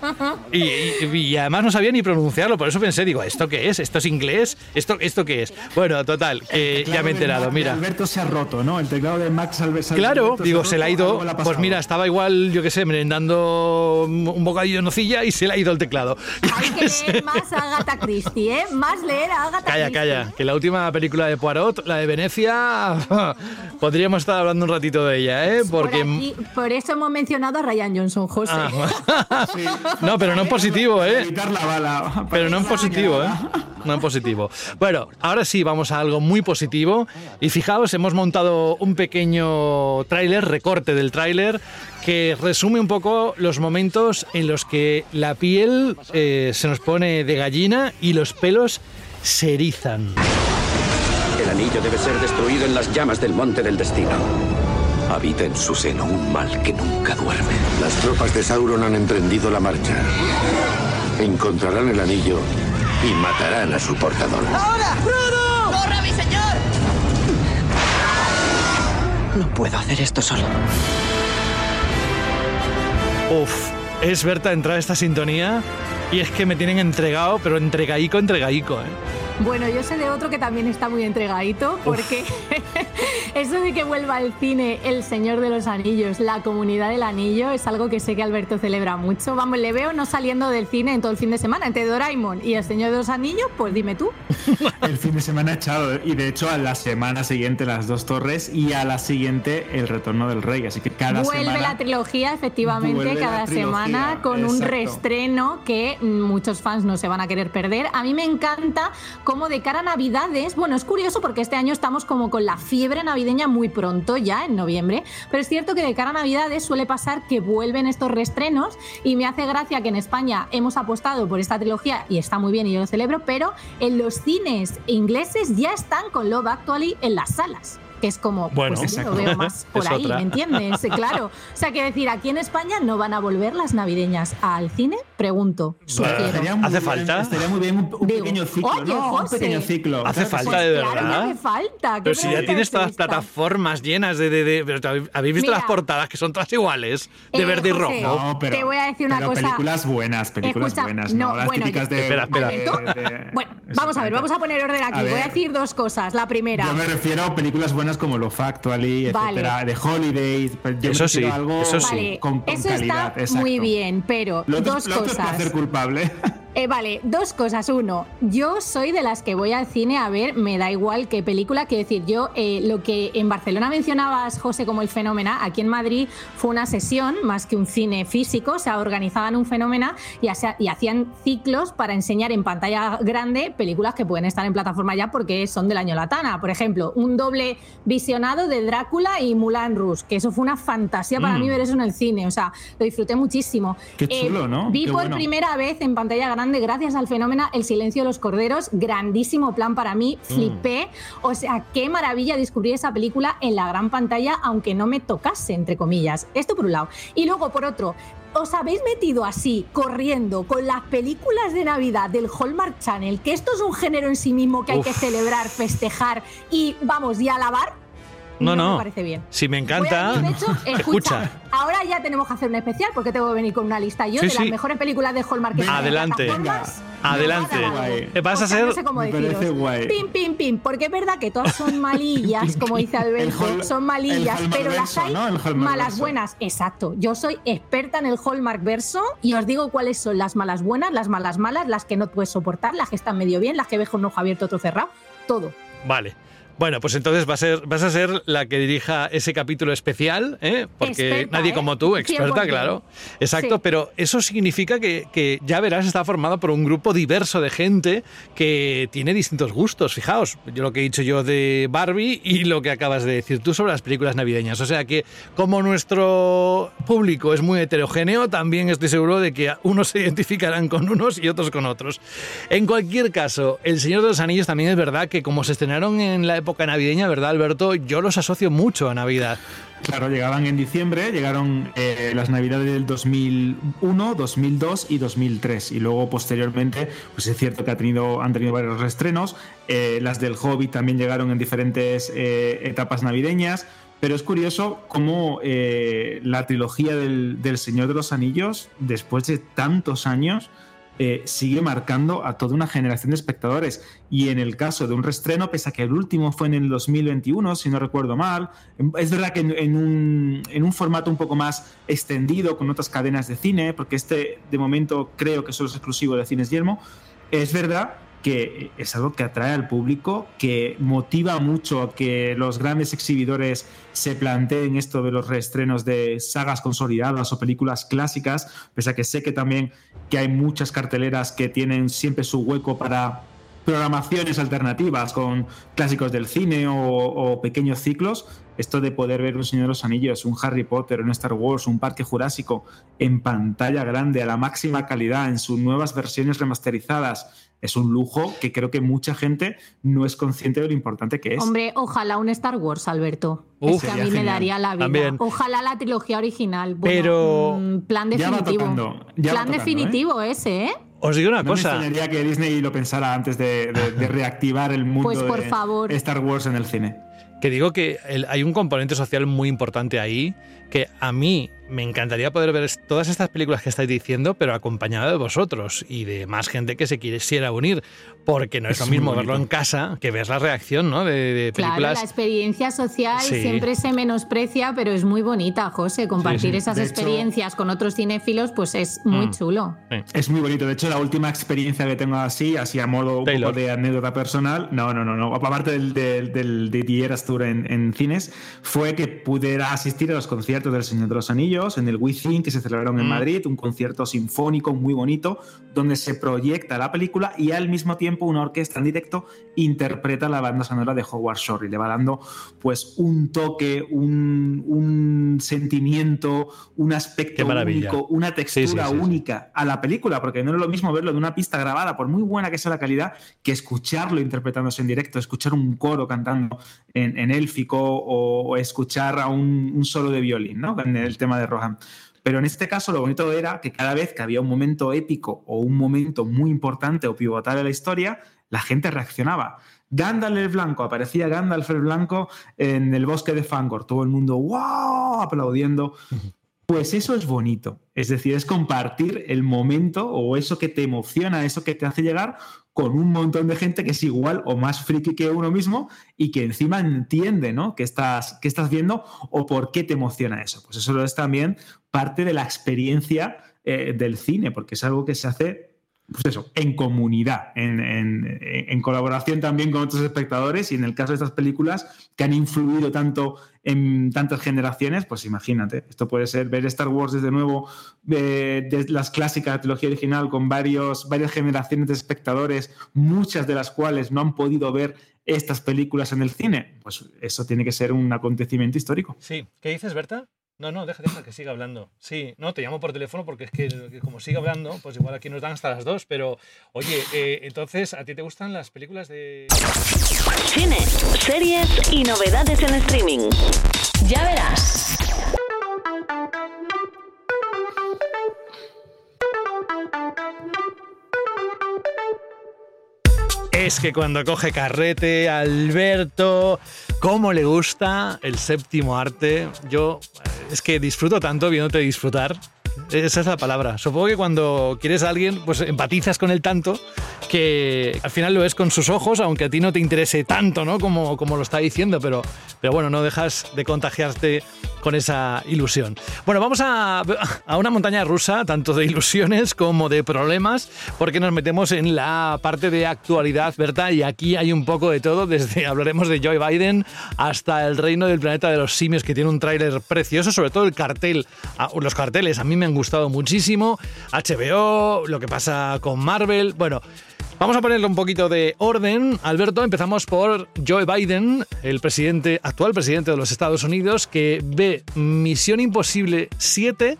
Speaker 6: Y, y- y además no sabía ni pronunciarlo, por eso pensé, digo, ¿esto qué es? ¿Esto es inglés? ¿Esto, esto qué es? Bueno, total, que ya me he enterado, mira.
Speaker 7: Alberto se ha roto, ¿no? El teclado de Max Alves.
Speaker 6: Claro, digo, se le ha ido. Pues mira, estaba igual, yo qué sé, merendando un bocadillo de nocilla y se le ha ido el teclado.
Speaker 8: Hay que leer más a Agatha Christie, ¿eh? Más leer a Agatha
Speaker 6: Calla,
Speaker 8: Christie.
Speaker 6: calla, que la última película de Poirot, la de Venecia, podríamos estar hablando un ratito de ella, ¿eh?
Speaker 8: Por,
Speaker 6: Porque.
Speaker 8: aquí- por eso hemos mencionado a Ryan Johnson, José.
Speaker 6: Ah, No, pero no en positivo, ¿eh?
Speaker 7: Evitar la bala.
Speaker 6: Pero no en positivo, ¿eh? No en positivo. Bueno, ahora sí vamos a algo muy positivo. Y fijaos, hemos montado un pequeño tráiler, recorte del tráiler, que resume un poco los momentos en los que la piel eh, se nos pone de gallina y los pelos se erizan.
Speaker 22: El anillo debe ser destruido en las llamas del monte del destino. Habita en su seno un mal que nunca duerme.
Speaker 14: Las tropas de Sauron han emprendido la marcha. Encontrarán el anillo y matarán a su portador.
Speaker 12: ¡Ahora! ¡Frodo! ¡Corra, mi señor!
Speaker 23: No puedo hacer esto solo.
Speaker 6: Uf, es Berta entrar a esta sintonía y es que me tienen entregado, pero entregaico, entregaico, ¿eh?
Speaker 8: Bueno, yo sé de otro que también está muy entregadito, porque eso de que vuelva al cine El Señor de los Anillos, la comunidad del anillo, es algo que sé que Alberto celebra mucho. Vamos, le veo no saliendo del cine en todo el fin de semana, entre Doraemon y El Señor de los Anillos, pues dime tú.
Speaker 7: El fin de semana echado. Y de hecho, a la semana siguiente, Las Dos Torres. Y a la siguiente, El Retorno del Rey. Así que cada
Speaker 8: Vuelve
Speaker 7: semana.
Speaker 8: la trilogía, efectivamente,
Speaker 7: Vuelve
Speaker 8: cada
Speaker 7: trilogía,
Speaker 8: semana con un
Speaker 7: exacto.
Speaker 8: reestreno que mm, muchos fans no se van a querer perder. A mí me encanta cómo de cara a Navidades, bueno, es curioso porque este año estamos como con la fiebre navideña muy pronto ya, en noviembre, pero es cierto que de cara a Navidades suele pasar que vuelven estos reestrenos y me hace gracia que en España hemos apostado por esta trilogía y está muy bien y yo lo celebro, pero en los cines ingleses ya están con Love Actually en las salas. Que es como,
Speaker 6: Bueno,
Speaker 8: pues lo
Speaker 6: exacto.
Speaker 8: veo más por
Speaker 6: Es
Speaker 8: ahí,
Speaker 6: otra.
Speaker 8: ¿me entiendes? Claro. O sea, quiero decir, aquí en España no van a volver las navideñas al cine, pregunto.
Speaker 6: ¿Hace falta?
Speaker 7: Estaría muy bien un, un
Speaker 8: Digo,
Speaker 7: pequeño ciclo,
Speaker 8: oye,
Speaker 7: ¿no? Un
Speaker 8: José.
Speaker 7: pequeño ciclo.
Speaker 6: ¿Hace
Speaker 7: Claro que
Speaker 6: falta de
Speaker 8: Claro que
Speaker 6: verdad?
Speaker 8: hace falta. ¿Qué
Speaker 6: Pero si ya tienes
Speaker 8: es
Speaker 6: todas las plataformas llenas de... de- de- pero ¿Habéis visto
Speaker 8: Mira.
Speaker 6: las portadas que son todas iguales? De
Speaker 8: Eh,
Speaker 6: verde y rojo.
Speaker 7: No, pero,
Speaker 8: Te voy a decir una
Speaker 7: pero
Speaker 8: cosa.
Speaker 7: películas buenas, películas
Speaker 8: Escucha,
Speaker 7: buenas,
Speaker 8: no,
Speaker 7: no, las
Speaker 8: bueno,
Speaker 7: típicas de...
Speaker 6: Espera, espera.
Speaker 7: de- de-
Speaker 8: Bueno, vamos a ver, vamos a poner orden aquí. Voy a decir dos cosas. La primera.
Speaker 7: Yo me refiero a películas buenas como Lo Factually,
Speaker 8: Vale.
Speaker 7: etcétera, de Holidays. pero Yo
Speaker 6: Eso sí,
Speaker 7: algo
Speaker 6: eso sí.
Speaker 8: Vale,
Speaker 7: con, con
Speaker 8: eso
Speaker 7: calidad.
Speaker 8: está
Speaker 7: exacto.
Speaker 8: muy bien, pero
Speaker 7: Lo otro,
Speaker 8: dos
Speaker 7: lo otro es
Speaker 8: cosas.
Speaker 7: placer culpable.
Speaker 8: Eh, vale, dos cosas. Uno, yo soy de las que voy al cine a ver, me da igual qué película. Quiero decir, yo eh, lo que en Barcelona mencionabas, José, como el fenómeno, aquí en Madrid fue una sesión más que un cine físico. O sea, organizaban un fenómeno y, hacía- y hacían ciclos para enseñar en pantalla grande películas que pueden estar en plataforma ya porque son del año Latana. Por ejemplo, un doble visionado de Drácula y Mulan Rouge, que eso fue una fantasía para
Speaker 7: Mm.
Speaker 8: mí ver eso en el cine. O sea, lo disfruté muchísimo.
Speaker 7: Qué chulo, ¿no?
Speaker 8: Vi
Speaker 7: Qué
Speaker 8: por
Speaker 7: bueno.
Speaker 8: primera vez en pantalla grande grande, gracias al fenómeno El silencio de los corderos, grandísimo plan para mí,
Speaker 6: Mm.
Speaker 8: flipé. O sea, qué maravilla descubrir esa película en la gran pantalla, aunque no me tocase, entre comillas. Esto por un lado. Y luego, por otro, os habéis metido así, corriendo, con las películas de Navidad del Hallmark Channel, que esto es un género en sí mismo que hay que celebrar, festejar y, vamos, y alabar.
Speaker 6: No,
Speaker 8: no
Speaker 6: no.
Speaker 8: me parece bien.
Speaker 6: Si me
Speaker 8: Voy a-
Speaker 6: encanta.
Speaker 8: de hecho, escucha, ahora ya tenemos que hacer un especial porque tengo que venir con una lista yo
Speaker 6: Sí,
Speaker 8: de las
Speaker 6: sí.
Speaker 8: mejores películas de Hallmark. que están en
Speaker 6: Adelante. Adelante.
Speaker 8: Guay.
Speaker 6: Vas a
Speaker 8: O sea,
Speaker 6: ser.
Speaker 8: no sé cómo
Speaker 7: Me
Speaker 8: deciros.
Speaker 7: parece guay.
Speaker 8: Pim, pim, pim. Porque es verdad que todas son malillas, como dice Alberto, son malillas, pero las hay malas
Speaker 7: verso.
Speaker 8: buenas. Exacto. Yo soy experta en el Hallmark verso y os digo cuáles son las malas buenas, las malas malas, las que no puedes soportar, las que están medio bien, las que ves con un ojo abierto, otro cerrado, todo.
Speaker 6: Vale. Bueno, pues entonces va a ser, vas a ser la que dirija ese capítulo especial, ¿eh? porque
Speaker 8: Experta,
Speaker 6: nadie
Speaker 8: ¿eh?
Speaker 6: como tú, experta,
Speaker 8: 100%.
Speaker 6: claro. Exacto,
Speaker 8: Sí.
Speaker 6: pero eso significa que, que ya verás, está formado por un grupo diverso de gente que tiene distintos gustos. Fijaos, yo lo que he dicho yo de Barbie y lo que acabas de decir tú sobre las películas navideñas. O sea que como nuestro público es muy heterogéneo, también estoy seguro de que unos se identificarán con unos y otros con otros. En cualquier caso, El Señor de los Anillos también es verdad que como se estrenaron en la época navideña, ¿verdad, Alberto? Yo los asocio mucho a Navidad.
Speaker 7: Claro, llegaban en diciembre, llegaron eh, las navidades del 2001, 2002 y 2003. Y luego, posteriormente, pues es cierto que ha tenido, han tenido varios reestrenos. Eh, las del Hobbit también llegaron en diferentes eh, etapas navideñas. Pero es curioso cómo la trilogía del Señor de los Anillos, después de tantos años, eh, sigue marcando a toda una generación de espectadores. Y en el caso de un restreno, pese a que el último fue en el 2021, si no recuerdo mal, es verdad que en, un, en un formato un poco más extendido, con otras cadenas de cine, porque este de momento creo que solo es exclusivo de Cines Yelmo, es verdad que es algo que atrae al público, que motiva mucho a que los grandes exhibidores se planteen esto de los reestrenos de sagas consolidadas o películas clásicas, pese a que sé que también que hay muchas carteleras que tienen siempre su hueco para programaciones alternativas con clásicos del cine o, o pequeños ciclos. Esto de poder ver un Señor de los Anillos, un Harry Potter, un Star Wars, un Parque Jurásico en pantalla grande, a la máxima calidad, en sus nuevas versiones remasterizadas, es un lujo que creo que mucha gente no es consciente de lo importante que es.
Speaker 8: Hombre, ojalá un Star Wars, Alberto.
Speaker 6: Uf,
Speaker 8: es que a mí me daría la vida.
Speaker 6: También.
Speaker 8: Ojalá la trilogía original. Bueno,
Speaker 6: Pero-
Speaker 8: mm, plan
Speaker 7: Ya va
Speaker 8: definitivo.
Speaker 7: tocando, ya va
Speaker 8: plan
Speaker 7: tocando,
Speaker 8: definitivo ese, ¿eh?
Speaker 6: Os digo una
Speaker 7: no
Speaker 6: cosa.
Speaker 7: me extrañaría que Disney lo pensara antes de, de- de reactivar el mundo
Speaker 8: Pues, por
Speaker 7: de
Speaker 8: favor.
Speaker 7: Star Wars en el cine.
Speaker 6: Que digo que el- hay un componente social muy importante ahí, que a mí me encantaría poder ver todas estas películas que estáis diciendo, pero acompañado de vosotros y de más gente que se quisiera unir, porque no es,
Speaker 7: Es
Speaker 6: lo mismo verlo en casa que ver la reacción ¿no? de, de
Speaker 8: Claro, la experiencia social
Speaker 6: Sí.
Speaker 8: siempre se menosprecia, pero es muy bonita, José. Compartir
Speaker 6: sí.
Speaker 8: esas
Speaker 7: De hecho-
Speaker 8: experiencias con otros cinéfilos, pues es muy
Speaker 6: Mm.
Speaker 8: chulo.
Speaker 7: Es muy bonito. De hecho, la última experiencia que tengo así, así a modo un
Speaker 6: Taylor.
Speaker 7: poco de anécdota personal, no, no, no, no. Aparte del, del, del de The Eras Tour en, en cines, fue que pudiera asistir a los conciertos del Señor de los Anillos en el Within que se celebraron en
Speaker 6: Mm.
Speaker 7: Madrid, un concierto sinfónico muy bonito, donde se proyecta la película y al mismo tiempo una orquesta en directo interpreta la banda sonora de Howard Shore y le va dando pues un toque, un, un sentimiento, un aspecto único, una textura
Speaker 6: Sí, sí, sí, sí.
Speaker 7: única a la película, porque no es lo mismo verlo de una pista grabada, por muy buena que sea la calidad, que escucharlo interpretándose en directo, escuchar un coro cantando en, en élfico o, o escuchar a un, un solo de violín, ¿no? En el tema de Rohan. Pero en este caso lo bonito era que cada vez que había un momento épico o un momento muy importante o pivotal en la historia, la gente reaccionaba. Gandalf el Blanco, aparecía Gandalf el Blanco en el bosque de Fangor, todo el mundo ¡wow! aplaudiendo. Pues eso es bonito. Es decir, es compartir el momento o eso que te emociona, eso que te hace llegar con un montón de gente que es igual o más friki que uno mismo y que encima entiende ¿no? que, estás, estás viendo o por qué te emociona eso. Pues eso es también parte de la experiencia eh, del cine, porque es algo que se hace pues eso, en comunidad, en- en colaboración también con otros espectadores y en el caso de estas películas que han influido tanto en tantas generaciones, pues imagínate, esto puede ser ver Star Wars desde nuevo, de, de las clásicas, la trilogía original, con varios, varias generaciones de espectadores, muchas de las cuales no han podido ver estas películas en el cine, pues eso tiene que ser un acontecimiento histórico.
Speaker 6: Sí, ¿qué dices, Berta? No, no, deja, deja que siga hablando. Sí, no, te llamo por teléfono porque es que, que como siga hablando, pues igual aquí nos dan hasta las dos. Pero, oye, eh, entonces, ¿a ti te gustan las películas de.
Speaker 24: Cine, series y novedades en streaming. Ya verás.
Speaker 6: Es que cuando coge carrete, Alberto, cómo le gusta el séptimo arte. Yo eh, es que disfruto tanto viéndote disfrutar. Esa es la palabra. Supongo que cuando quieres a alguien, pues empatizas con él tanto que al final lo ves con sus ojos, aunque a ti no te interese tanto, ¿no? Como, como lo está diciendo, pero, pero bueno, no dejas de contagiarte con esa ilusión. Bueno, vamos a, a una montaña rusa, tanto de ilusiones como de problemas, porque nos metemos en la parte de actualidad, ¿verdad? Y aquí hay un poco de todo, desde hablaremos de Joe Biden hasta el reino del planeta de los simios, que tiene un tráiler precioso, sobre todo el cartel, los carteles a mí me han gustado muchísimo, HBO, lo que pasa con Marvel, bueno... Vamos a ponerle un poquito de orden. Alberto, empezamos por Joe Biden, el presidente, actual presidente de los Estados Unidos, que ve Misión Imposible 7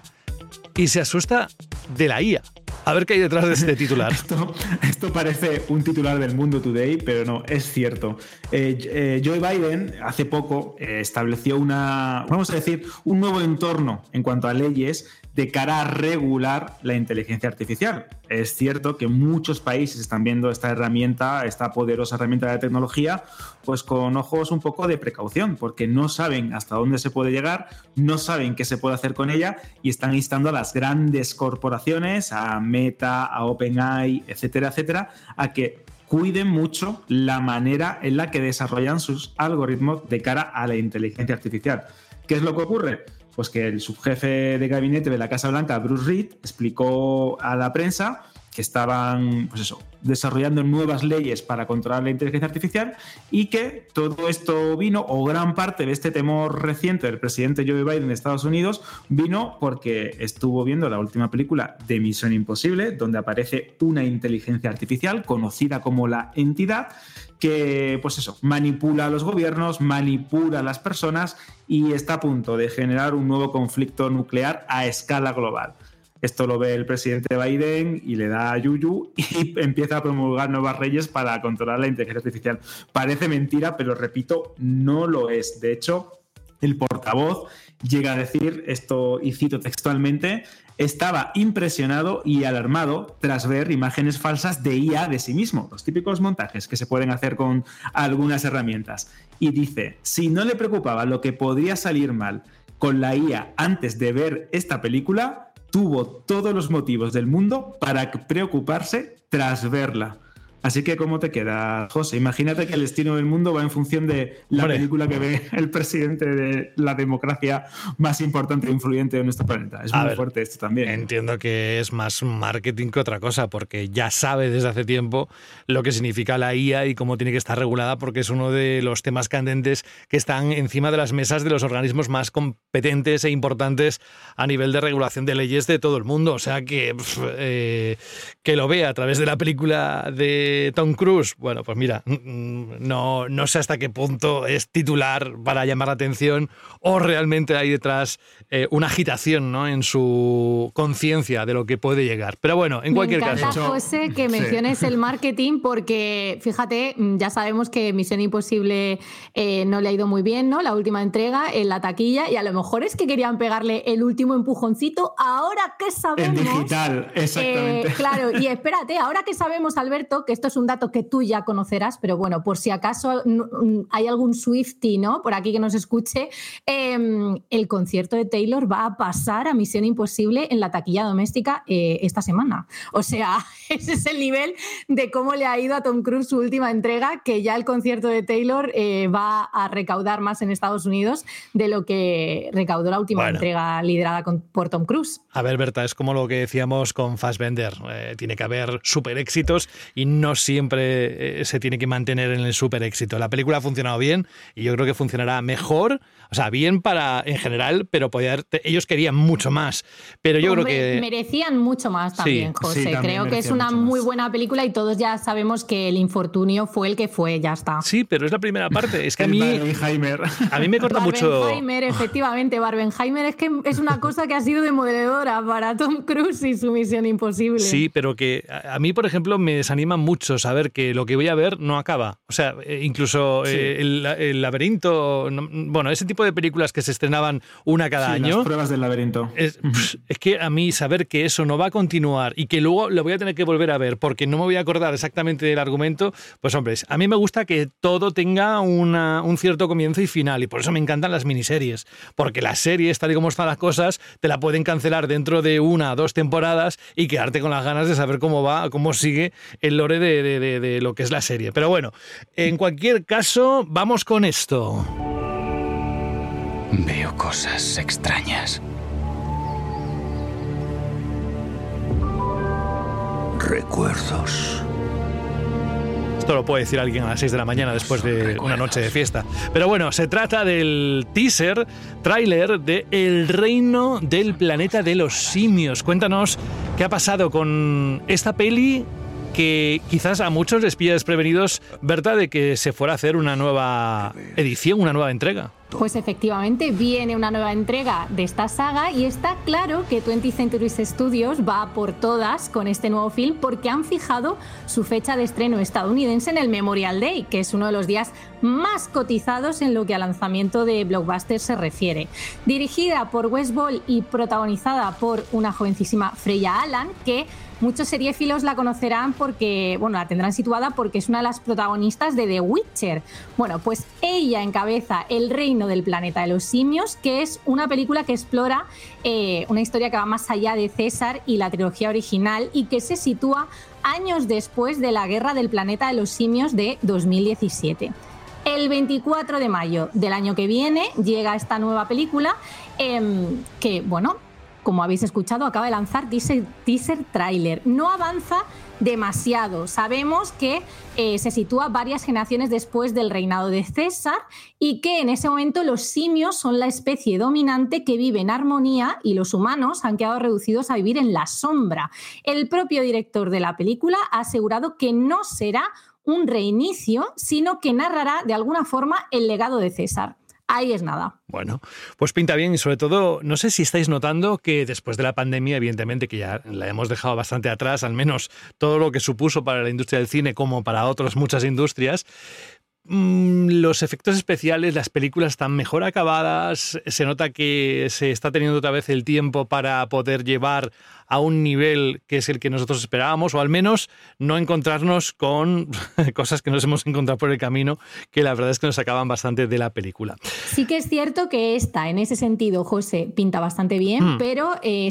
Speaker 6: y se asusta de la IA. A ver qué hay detrás de este titular.
Speaker 7: esto, esto, parece un titular del Mundo Today, pero no, es cierto. Eh, eh, Joe Biden hace poco eh, estableció una, vamos a decir, un nuevo entorno en cuanto a leyes de cara a regular la inteligencia artificial. Es cierto que muchos países están viendo esta herramienta, esta poderosa herramienta de tecnología, pues con ojos un poco de precaución, porque no saben hasta dónde se puede llegar, no saben qué se puede hacer con ella y están instando a las grandes corporaciones, a Meta, a OpenAI, etcétera, etcétera, a que cuiden mucho la manera en la que desarrollan sus algoritmos de cara a la inteligencia artificial. ¿Qué es lo que ocurre? Pues que el subjefe de gabinete de la Casa Blanca, Bruce Reed, explicó a la prensa que estaban, pues desarrollando nuevas leyes para controlar la inteligencia artificial y que todo esto vino, o gran parte de este temor reciente del presidente Joe Biden de Estados Unidos, vino porque estuvo viendo la última película de Misión Imposible, donde aparece una inteligencia artificial conocida como la entidad, que, pues eso, manipula a los gobiernos, manipula a las personas y está a punto de generar un nuevo conflicto nuclear a escala global. Esto lo ve el presidente Biden y le da a Yuyu y empieza a promulgar nuevas leyes para controlar la inteligencia artificial. Parece mentira, pero repito, no lo es. De hecho, el portavoz llega a decir, esto y cito textualmente, estaba impresionado y alarmado tras ver imágenes falsas de IA de sí mismo, los típicos montajes que se pueden hacer con algunas herramientas. Y dice, si no le preocupaba lo que podría salir mal con la IA antes de ver esta película, tuvo todos los motivos del mundo para preocuparse tras verla. Así que, ¿cómo te queda, José? Imagínate que el destino del mundo va en función de la película que ve el presidente de la democracia más importante e influyente de nuestro planeta. Es muy fuerte esto también.
Speaker 6: Entiendo que es más marketing que otra cosa, porque ya sabe desde hace tiempo lo que significa la IA y cómo tiene que estar regulada, porque es uno de los temas candentes que están encima de las mesas de los organismos más competentes e importantes a nivel de regulación de leyes de todo el mundo. O sea que, eh, que lo vea a través de la película de Tom Cruise, bueno, pues mira, mm, mm, no, no sé hasta qué punto es titular para llamar la atención o realmente hay detrás eh, una agitación ¿no? en su conciencia de lo que puede llegar. Pero bueno, en cualquier
Speaker 8: Me encanta,
Speaker 6: caso.
Speaker 8: José, que menciones el marketing porque, fíjate, mm, ya sabemos que Misión Imposible eh, no le ha ido muy bien, ¿no? La última entrega en la taquilla y a lo mejor es que querían pegarle el último empujoncito. Ahora que sabemos.
Speaker 7: En digital, exactamente.
Speaker 8: Eh, claro, y espérate, ahora que sabemos, Alberto, que esto es un dato que tú ya conocerás, pero bueno, por si acaso hay algún Swifty, ¿no? Por aquí que nos escuche, em, el concierto de Taylor va a pasar a Misión Imposible en la taquilla doméstica eh, esta semana. O sea, ese es el nivel de cómo le ha ido a Tom Cruise su última entrega, que ya el concierto de Taylor eh, va a recaudar más en Estados Unidos de lo que recaudó la última entrega liderada por Tom Cruise.
Speaker 6: A ver, Berta, es como lo que decíamos con Fassbender. Tiene que haber super éxitos y no siempre eh, se tiene que mantener en el super éxito. La película ha funcionado bien y yo creo que funcionará mejor, o sea, bien para en general, pero ellos querían mucho más. Pero yo creo que.
Speaker 8: Merecían mucho más también, José. creo que es una muy buena película y todos ya sabemos que el infortunio fue el que fue, ya está.
Speaker 6: Sí, pero es la primera parte. Es que a mí. A mí me corta mucho.
Speaker 8: Barbenheimer, efectivamente. Barbenheimer es que es una cosa que ha sido demoledora para Tom Cruise y su misión imposible.
Speaker 6: Sí, pero que a mí, por ejemplo, me desanima mucho saber que lo que voy a ver no acaba. O sea, eh, incluso eh, el, laberinto, bueno, ese tipo de películas que se estrenaban una cada año.
Speaker 7: Las pruebas del laberinto.
Speaker 6: Es, es, que a mí saber que eso no va a continuar y que luego lo voy a tener que volver a ver porque no me voy a acordar exactamente del argumento, pues hombre, a mí me gusta que todo tenga una, un cierto comienzo y final y por eso me encantan las miniseries, porque las series, tal y como están las cosas, te la pueden cancelar dentro de una o dos temporadas y quedarte con las ganas de saber cómo va, cómo sigue el lore de, de lo que es la serie. Pero bueno, en cualquier caso, vamos con esto.
Speaker 25: Veo cosas extrañas.
Speaker 18: Recuerdos.
Speaker 6: Esto lo puede decir alguien a las 6 de la mañana después de una noche de fiesta. Pero bueno, se trata del teaser, tráiler de El Reino del Planeta de los Simios. Cuéntanos qué ha pasado con esta peli que quizás a muchos les pilla desprevenidos, ¿verdad?, de que se fuera a hacer una nueva edición, una nueva entrega.
Speaker 8: Pues efectivamente viene una nueva entrega de esta saga y está claro que 20th Century Studios va por todas con este nuevo film porque han fijado su fecha de estreno estadounidense en el Memorial Day, que es uno de los días más cotizados en lo que al lanzamiento de blockbusters se refiere. Dirigida por Wes Ball y protagonizada por una jovencísima Freya Allan, que Muchos seriéfilos la conocerán porque, bueno, la tendrán situada porque es una de las protagonistas de The Witcher. Bueno, pues ella encabeza El Reino del Planeta de los Simios, que es una película que explora eh, una historia que va más allá de César y la trilogía original y que se sitúa años después de la Guerra del Planeta de los Simios de 2017. El 24 de mayo del año que viene llega esta nueva película em, que, bueno, como habéis escuchado, acaba de lanzar teaser, teaser trailer. No avanza demasiado. Sabemos que eh, se sitúa varias generaciones después del reinado de César y que en ese momento los simios son la especie dominante que vive en armonía y los humanos han quedado reducidos a vivir en la sombra. El propio director de la película ha asegurado que no será un reinicio, sino que narrará de alguna forma el legado de César ahí es nada.
Speaker 6: Bueno, pues pinta bien y sobre todo, no sé si estáis notando que después de la pandemia, evidentemente que ya la hemos dejado bastante atrás, al menos todo lo que supuso para la industria del cine como para otras muchas industrias, mm, los efectos especiales, las películas están mejor acabadas, se nota que se está teniendo otra vez el tiempo para poder llevar a un nivel que es el que nosotros esperábamos, o al menos no encontrarnos con cosas que nos hemos encontrado por el camino, que la verdad es que nos sacaban bastante de la película.
Speaker 8: Sí que es cierto que esta, en ese sentido, José, pinta bastante bien, hmm. pero eh,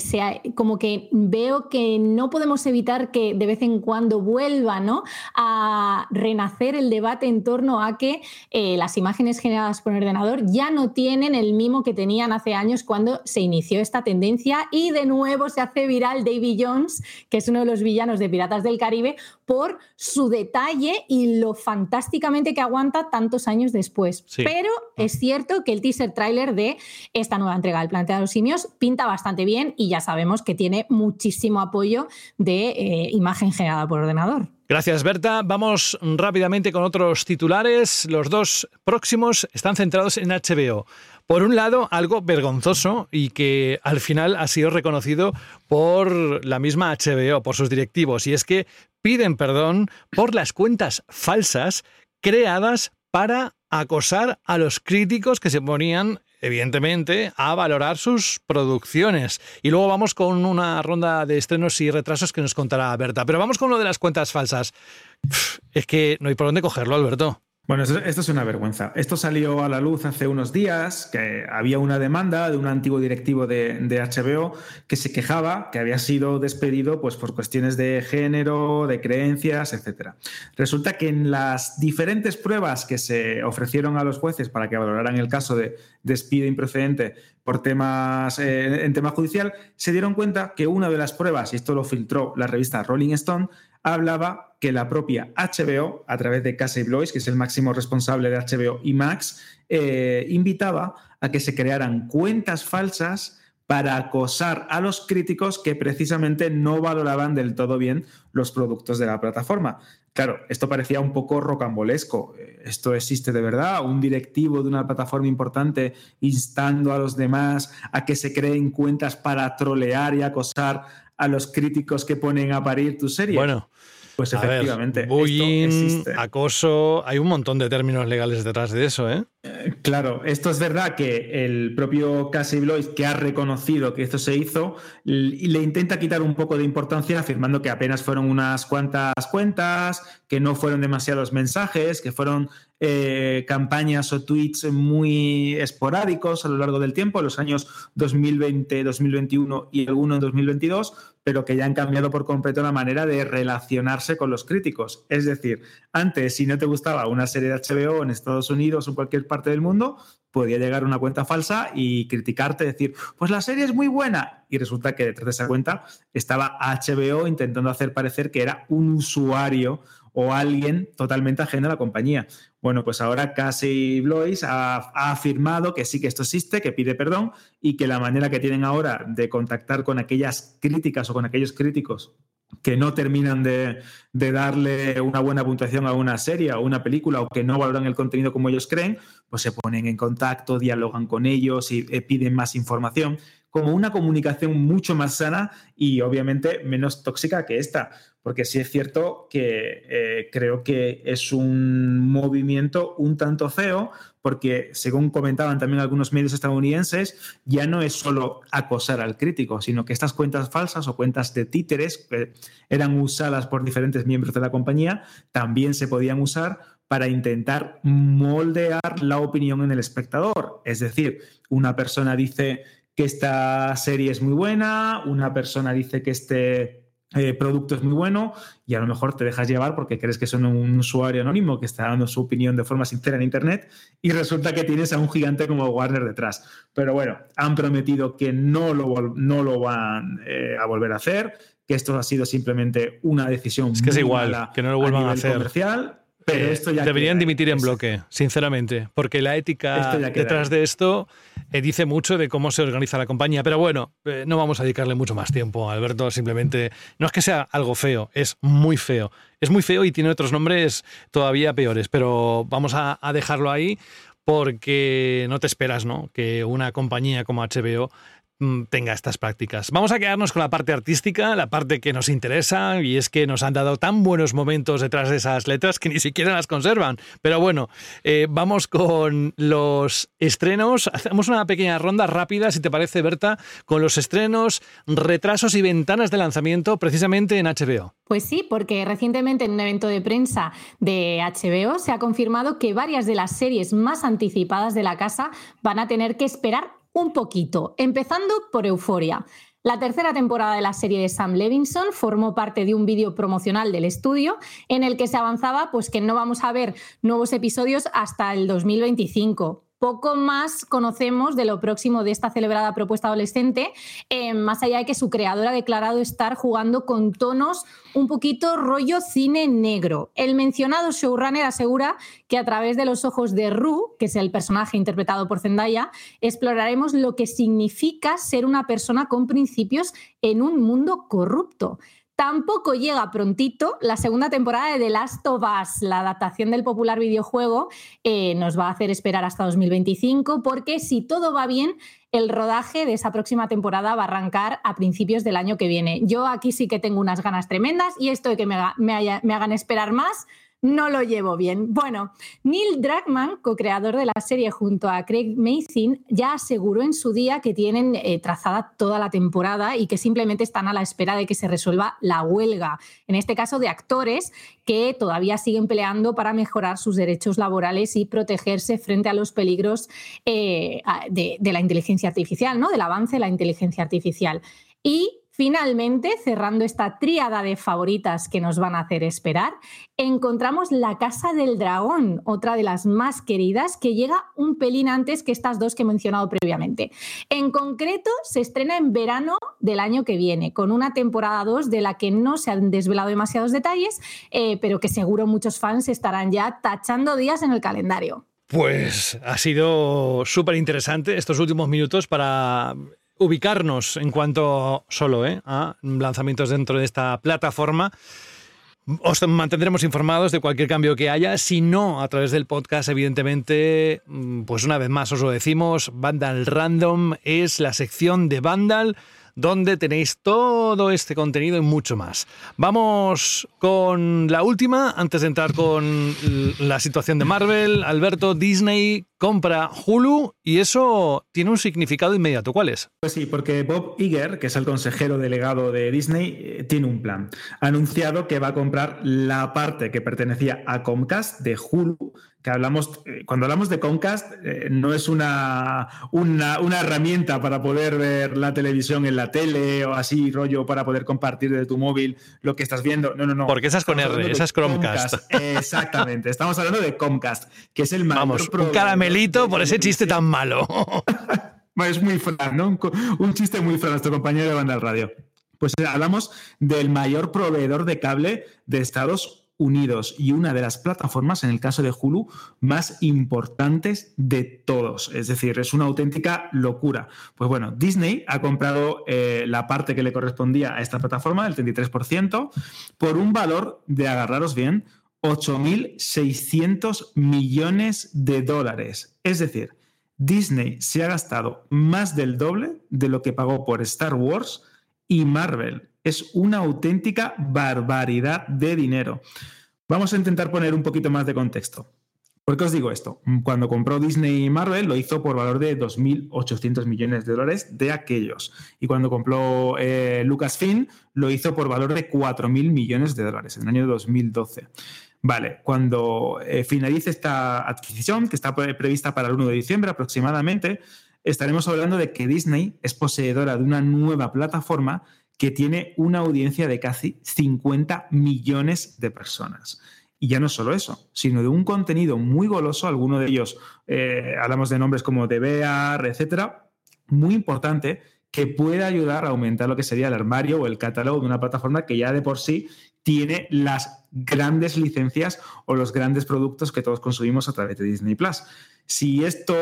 Speaker 8: como que veo que no podemos evitar que de vez en cuando vuelva ¿no? a renacer el debate en torno a que eh, las imágenes generadas por ordenador ya no tienen el mimo que tenían hace años cuando se inició esta tendencia y de nuevo se hace viral Davy Jones, que es uno de los villanos de Piratas del Caribe, por su detalle y lo fantásticamente que aguanta tantos años después. Pero es cierto que el teaser trailer de esta nueva entrega del Planeta de los Simios pinta bastante bien y ya sabemos que tiene muchísimo apoyo de eh, imagen generada por ordenador.
Speaker 6: Gracias, Berta. Vamos rápidamente con otros titulares. Los dos próximos están centrados en HBO. Por un lado, algo vergonzoso y que al final ha sido reconocido por la misma HBO, por sus directivos, y es que piden perdón por las cuentas falsas creadas para acosar a los críticos que se ponían evidentemente, a valorar sus producciones. Y luego vamos con una ronda de estrenos y retrasos que nos contará Berta. Pero vamos con lo de las cuentas falsas. Es que no hay por dónde cogerlo, Alberto.
Speaker 7: Bueno, esto, es una vergüenza. Esto salió a la luz hace unos días, que había una demanda de un antiguo directivo de, HBO que se quejaba que había sido despedido pues, por cuestiones de género, de creencias, etc. Resulta que en las diferentes pruebas que se ofrecieron a los jueces para que valoraran el caso de despido improcedente por temas eh, en tema judicial, se dieron cuenta que una de las pruebas, y esto lo filtró la revista Rolling Stone, hablaba que la propia HBO, a través de Casey Blois, que es el máximo responsable de HBO y Max, eh, invitaba a que se crearan cuentas falsas para acosar a los críticos que precisamente no valoraban del todo bien los productos de la plataforma. Claro, esto parecía un poco rocambolesco. Esto existe de verdad. Un directivo de una plataforma importante instando a los demás a que se creen cuentas para trolear y acosar a los críticos que ponen a parir tu serie.
Speaker 6: Bueno,
Speaker 7: pues
Speaker 6: ver,
Speaker 7: efectivamente.
Speaker 6: bullying,
Speaker 7: esto existe.
Speaker 6: acoso, hay un montón de términos legales detrás de eso, ¿eh?
Speaker 7: Eh, Claro, esto es verdad que el propio Casey Blois, que ha reconocido que esto se hizo, le intenta quitar un poco de importancia afirmando que apenas fueron unas cuantas cuentas, que no fueron demasiados mensajes, que fueron eh, campañas o tweets muy esporádicos a lo largo del tiempo, los años 2020, 2021 y alguno en 2022, pero que ya han cambiado por completo la manera de relacionarse con los críticos. Es decir, antes, si no te gustaba una serie de HBO en Estados Unidos o en cualquier parte del mundo, podía llegar una cuenta falsa y criticarte, decir, pues la serie es muy buena. Y resulta que detrás de esa cuenta estaba HBO intentando hacer parecer que era un usuario o alguien totalmente ajeno a la compañía. Bueno, pues ahora Casey Blois ha, afirmado que sí que esto existe, que pide perdón y que la manera que tienen ahora de contactar con aquellas críticas o con aquellos críticos que no terminan de, de darle una buena puntuación a una serie o una película o que no valoran el contenido como ellos creen, pues se ponen en contacto, dialogan con ellos y eh, piden más información, como una comunicación mucho más sana y obviamente menos tóxica que esta. Porque sí es cierto que eh, creo que es un movimiento un tanto feo, porque según comentaban también algunos medios estadounidenses, ya no es solo acosar al crítico, sino que estas cuentas falsas o cuentas de títeres que eran usadas por diferentes miembros de la compañía, también se podían usar para intentar moldear la opinión en el espectador. Es decir, una persona dice que esta serie es muy buena, una persona dice que este eh, producto es muy bueno y a lo mejor te dejas llevar porque crees que son un usuario anónimo que está dando su opinión de forma sincera en Internet y resulta que tienes a un gigante como Warner detrás. Pero bueno, han prometido que no lo, no lo van eh, a volver a hacer, que esto ha sido simplemente una decisión
Speaker 6: Es que es igual, que no lo vuelvan a
Speaker 7: nivel
Speaker 6: hacer.
Speaker 7: comercial, pero
Speaker 6: Eh,
Speaker 7: esto ya
Speaker 6: deberían
Speaker 7: queda.
Speaker 6: dimitir en bloque, sinceramente, porque la ética detrás
Speaker 7: ahí.
Speaker 6: de esto eh, dice mucho de cómo se organiza la compañía. Pero bueno, eh, no vamos a dedicarle mucho más tiempo, Alberto. Simplemente no es que sea algo feo, es muy feo. Es muy feo y tiene otros nombres todavía peores, pero vamos a, a dejarlo ahí porque no te esperas, ¿no? Que una compañía como HBO tenga estas prácticas. Vamos a quedarnos con la parte artística, la parte que nos interesa, y es que nos han dado tan buenos momentos detrás de esas letras que ni siquiera las conservan. Pero bueno, eh, vamos con los estrenos. Hacemos una pequeña ronda rápida, si te parece, Berta, con los estrenos, retrasos y ventanas de lanzamiento precisamente en HBO.
Speaker 8: Pues sí, porque recientemente en un evento de prensa de HBO se ha confirmado que varias de las series más anticipadas de la casa van a tener que esperar un poquito, empezando por Euforia. La tercera temporada de la serie de Sam Levinson formó parte de un vídeo promocional del estudio en el que se avanzaba pues que no vamos a ver nuevos episodios hasta el 2025 poco más conocemos de lo próximo de esta celebrada propuesta adolescente, eh, más allá de que su creador ha declarado estar jugando con tonos un poquito rollo cine negro. El mencionado showrunner asegura que a través de los ojos de Rue, que es el personaje interpretado por Zendaya, exploraremos lo que significa ser una persona con principios en un mundo corrupto. Tampoco llega prontito la segunda temporada de The Last of Us, la adaptación del popular videojuego, eh, nos va a hacer esperar hasta 2025 porque si todo va bien, el rodaje de esa próxima temporada va a arrancar a principios del año que viene. Yo aquí sí que tengo unas ganas tremendas y esto de que me, hagan esperar más, no lo llevo bien. Bueno, Neil Druckmann, co-creador de la serie junto a Craig Mazin, ya aseguró en su día que tienen eh, trazada toda la temporada y que simplemente están a la espera de que se resuelva la huelga, en este caso de actores que todavía siguen peleando para mejorar sus derechos laborales y protegerse frente a los peligros eh, de, de la inteligencia artificial, ¿no? del avance de la inteligencia artificial. Y Finalmente, cerrando esta tríada de favoritas que nos van a hacer esperar, encontramos La Casa del Dragón, otra de las más queridas, que llega un pelín antes que estas dos que he mencionado previamente. En concreto, se estrena en verano del año que viene, con una temporada 2 de la que no se han desvelado demasiados detalles, eh, pero que seguro muchos fans estarán ya tachando días en el calendario.
Speaker 6: Pues ha sido súper interesante estos últimos minutos para ubicarnos en cuanto solo ¿eh? a lanzamientos dentro de esta plataforma. Os mantendremos informados de cualquier cambio que haya. Si no, a través del podcast, evidentemente, mm, pues una vez más os lo decimos, Vandal Random es la sección de Vandal donde tenéis todo este contenido y mucho más. Vamos con la última, antes de entrar con la situación de Marvel. Alberto, Disney compra Hulu y eso tiene un significado inmediato. ¿Cuál es?
Speaker 7: Pues sí, porque Bob Iger, que es el consejero delegado de Disney, eh, tiene un plan. Ha anunciado que va a comprar la parte que pertenecía a Comcast de Hulu que hablamos, eh, cuando hablamos de Comcast, eh, no es una, una, herramienta para poder ver la televisión en la tele o así, rollo, para poder compartir de tu móvil lo que estás viendo. No, no, no.
Speaker 6: Porque esa es con R, esa es Chromecast.
Speaker 7: Exactamente. Estamos hablando de Comcast, que es el mayor
Speaker 6: Vamos, un caramelito por ese chiste tan malo.
Speaker 7: es muy fran, ¿no? Un, chiste muy fran, nuestro compañero de banda al radio. Pues hablamos del mayor proveedor de cable de Estados Unidos unidos y una de las plataformas, en el caso de Hulu, más importantes de todos. Es decir, es una auténtica locura. Pues bueno, Disney ha comprado eh, la parte que le correspondía a esta plataforma, el 33%, por un valor de, agarraros bien, 8.600 millones de dólares. Es decir, Disney se ha gastado más del doble de lo que pagó por Star Wars y Marvel es una auténtica barbaridad de dinero. Vamos a intentar poner un poquito más de contexto. ¿Por qué os digo esto? Cuando compró Disney y Marvel lo hizo por valor de 2.800 millones de dólares de aquellos. Y cuando compró eh, Lucasfilm lo hizo por valor de 4.000 millones de dólares en el año 2012. Vale, cuando eh, finalice esta adquisición, que está prevista para el 1 de diciembre aproximadamente, estaremos hablando de que Disney es poseedora de una nueva plataforma que tiene una audiencia de casi 50 millones de personas. Y ya no solo eso, sino de un contenido muy goloso, algunos de ellos, eh, hablamos de nombres como DeVear, etcétera, muy importante, que puede ayudar a aumentar lo que sería el armario o el catálogo de una plataforma que ya de por sí tiene las grandes licencias o los grandes productos que todos consumimos a través de Disney Plus. Si esto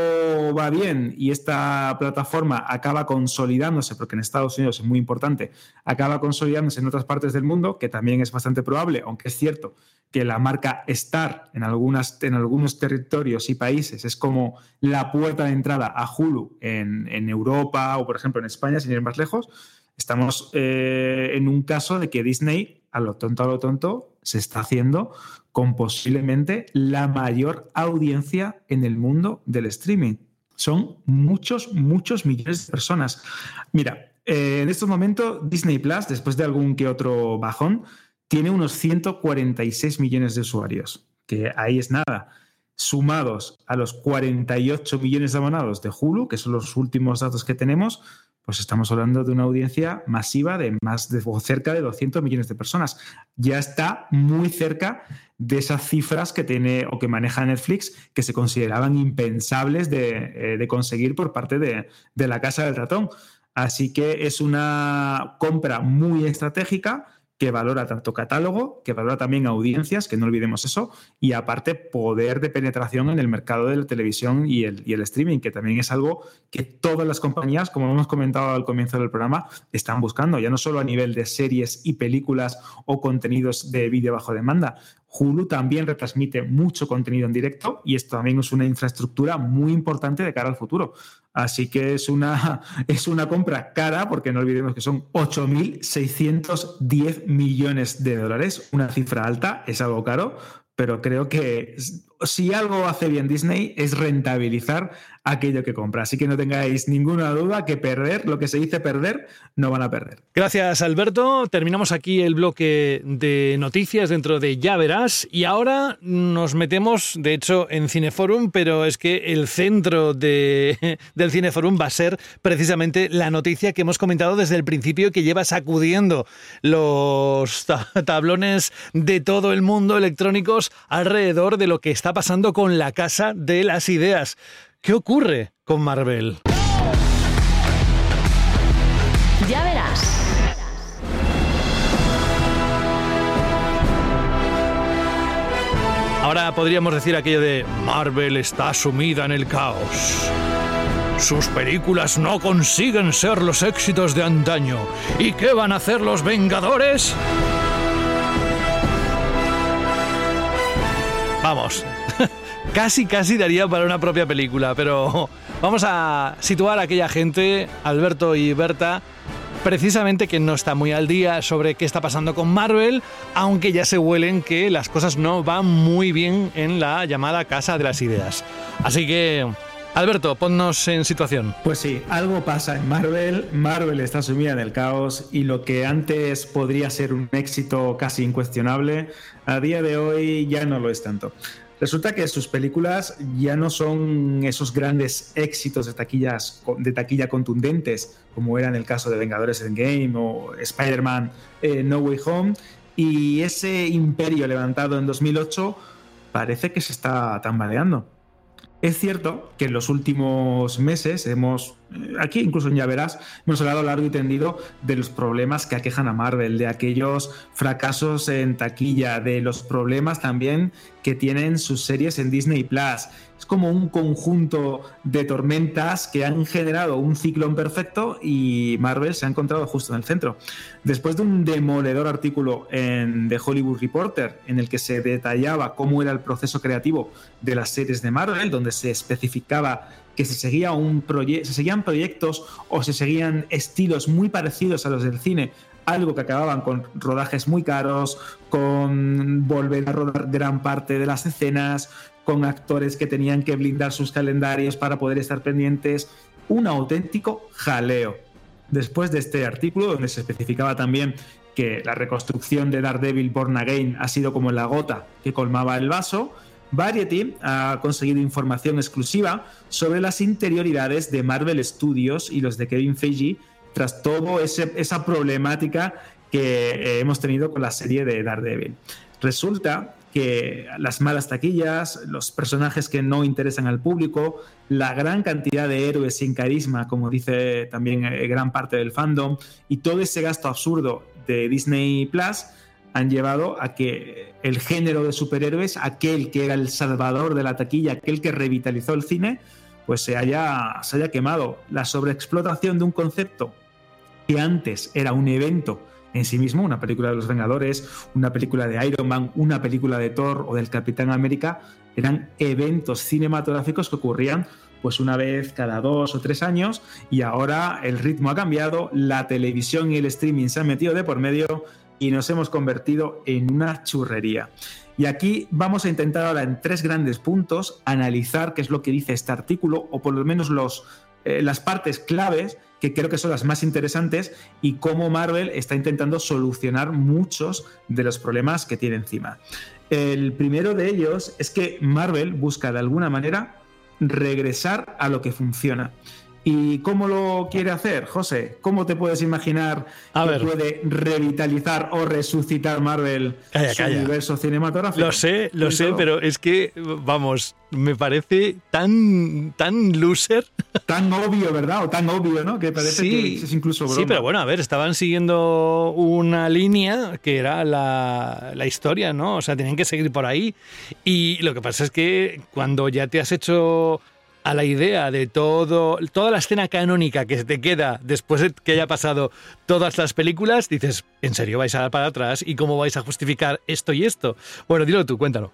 Speaker 7: va bien y esta plataforma acaba consolidándose, porque en Estados Unidos es muy importante, acaba consolidándose en otras partes del mundo, que también es bastante probable, aunque es cierto que la marca Star en, algunas, en algunos territorios y países es como la puerta de entrada a Hulu en, Europa o, por ejemplo, en España, sin ir más lejos, estamos eh, en un caso de que Disney, a lo tonto, a lo tonto, se está haciendo con posiblemente la mayor audiencia en el mundo del streaming. Son muchos, muchos millones de personas. Mira, eh, en estos momentos Disney Plus, después de algún que otro bajón, tiene unos 146 millones de usuarios, que ahí es nada. Sumados a los 48 millones de abonados de Hulu, que son los últimos datos que tenemos, pues estamos hablando de una audiencia masiva de más de cerca de 200 millones de personas. Ya está muy cerca de esas cifras que tiene o que maneja Netflix que se consideraban impensables de, eh, conseguir por parte de, de la Casa del Ratón. Así que es una compra muy estratégica que valora tanto catálogo, que valora también audiencias, que no olvidemos eso, y aparte poder de penetración en el mercado de la televisión y el, streaming, que también es algo que todas las compañías, como hemos comentado al comienzo del programa, están buscando, ya no solo a nivel de series y películas o contenidos de vídeo bajo demanda. Hulu también retransmite mucho contenido en directo y esto también es una infraestructura muy importante de cara al futuro. Así que es una, es una compra cara, porque no olvidemos que son 8.610 millones de dólares, una cifra alta, es algo caro, pero creo que si algo hace bien Disney es rentabilizar aquello que compra. Así que no tengáis ninguna duda que perder, lo que se dice perder, no van a perder.
Speaker 6: Gracias, Alberto. Terminamos aquí el bloque de noticias dentro de Ya Verás. Y ahora nos metemos, de hecho, en Cineforum, pero es que el centro de, del Cineforum va a ser precisamente la noticia que hemos comentado desde el principio que lleva sacudiendo los tablones de todo el mundo electrónicos alrededor de lo que está pasando con la Casa de las Ideas. ¿Qué ocurre con Marvel?
Speaker 24: Ya verás.
Speaker 6: Ahora podríamos decir aquello de Marvel está sumida en el caos. Sus películas no consiguen ser los éxitos de antaño. ¿Y qué van a hacer los Vengadores? Vamos, casi, casi daría para una propia película, pero vamos a situar a aquella gente, Alberto y Berta, precisamente que no está muy al día sobre qué está pasando con Marvel, aunque ya se huelen que las cosas no van muy bien en la llamada Casa de las Ideas. Así que, Alberto, ponnos en situación.
Speaker 7: Pues sí, algo pasa en Marvel, Marvel está sumida en el caos y lo que antes podría ser un éxito casi incuestionable, a día de hoy ya no lo es tanto. Resulta que sus películas ya no son esos grandes éxitos de, taquillas, de taquilla contundentes, como era en el caso de Vengadores Endgame o Spider-Man eh, No Way Home, y ese imperio levantado en 2008 parece que se está tambaleando. Es cierto que en los últimos meses hemos, aquí incluso Ya Verás, hemos hablado largo y tendido de los problemas que aquejan a Marvel, de aquellos fracasos en taquilla, de los problemas también que tienen sus series en Disney Plus. Es como un conjunto de tormentas que han generado un ciclón perfecto y Marvel se ha encontrado justo en el centro. Después de un demoledor artículo en The Hollywood Reporter en el que se detallaba cómo era el proceso creativo de las series de Marvel, donde se especificaba que se, seguía un se seguían proyectos o se seguían estilos muy parecidos a los del cine algo que acababan con rodajes muy caros, con volver a rodar gran parte de las escenas, con actores que tenían que blindar sus calendarios para poder estar pendientes. Un auténtico jaleo. Después de este artículo, donde se especificaba también que la reconstrucción de Daredevil Born Again ha sido como la gota que colmaba el vaso, Variety ha conseguido información exclusiva sobre las interioridades de Marvel Studios y los de Kevin Feige tras toda esa problemática que eh, hemos tenido con la serie de Daredevil. Resulta que las malas taquillas, los personajes que no interesan al público, la gran cantidad de héroes sin carisma, como dice también eh, gran parte del fandom, y todo ese gasto absurdo de Disney Plus han llevado a que el género de superhéroes, aquel que era el salvador de la taquilla, aquel que revitalizó el cine, pues se haya, se haya quemado. La sobreexplotación de un concepto que antes era un evento en sí mismo, una película de los Vengadores, una película de Iron Man, una película de Thor o del Capitán América, eran eventos cinematográficos que ocurrían pues una vez cada dos o tres años y ahora el ritmo ha cambiado, la televisión y el streaming se han metido de por medio y nos hemos convertido en una churrería. Y aquí vamos a intentar ahora en tres grandes puntos analizar qué es lo que dice este artículo o por lo menos los, eh, las partes claves que creo que son las más interesantes y cómo Marvel está intentando solucionar muchos de los problemas que tiene encima. El primero de ellos es que Marvel busca de alguna manera regresar a lo que funciona. ¿Y cómo lo quiere hacer, José? ¿Cómo te puedes imaginar que puede revitalizar o resucitar Marvel su universo cinematográfico?
Speaker 6: Lo sé, lo sé, pero es que, vamos, me parece tan, tan loser.
Speaker 7: Tan obvio, ¿verdad? O tan obvio, ¿no? Que parece que es incluso broma.
Speaker 6: Sí, pero bueno, a ver, estaban siguiendo una línea que era la, la historia, ¿no? O sea, tenían que seguir por ahí. Y lo que pasa es que cuando ya te has hecho a la idea de todo, toda la escena canónica que te queda después de que haya pasado todas las películas, dices, ¿en serio vais a dar para atrás? ¿Y cómo vais a justificar esto y esto? Bueno, dilo tú, cuéntalo.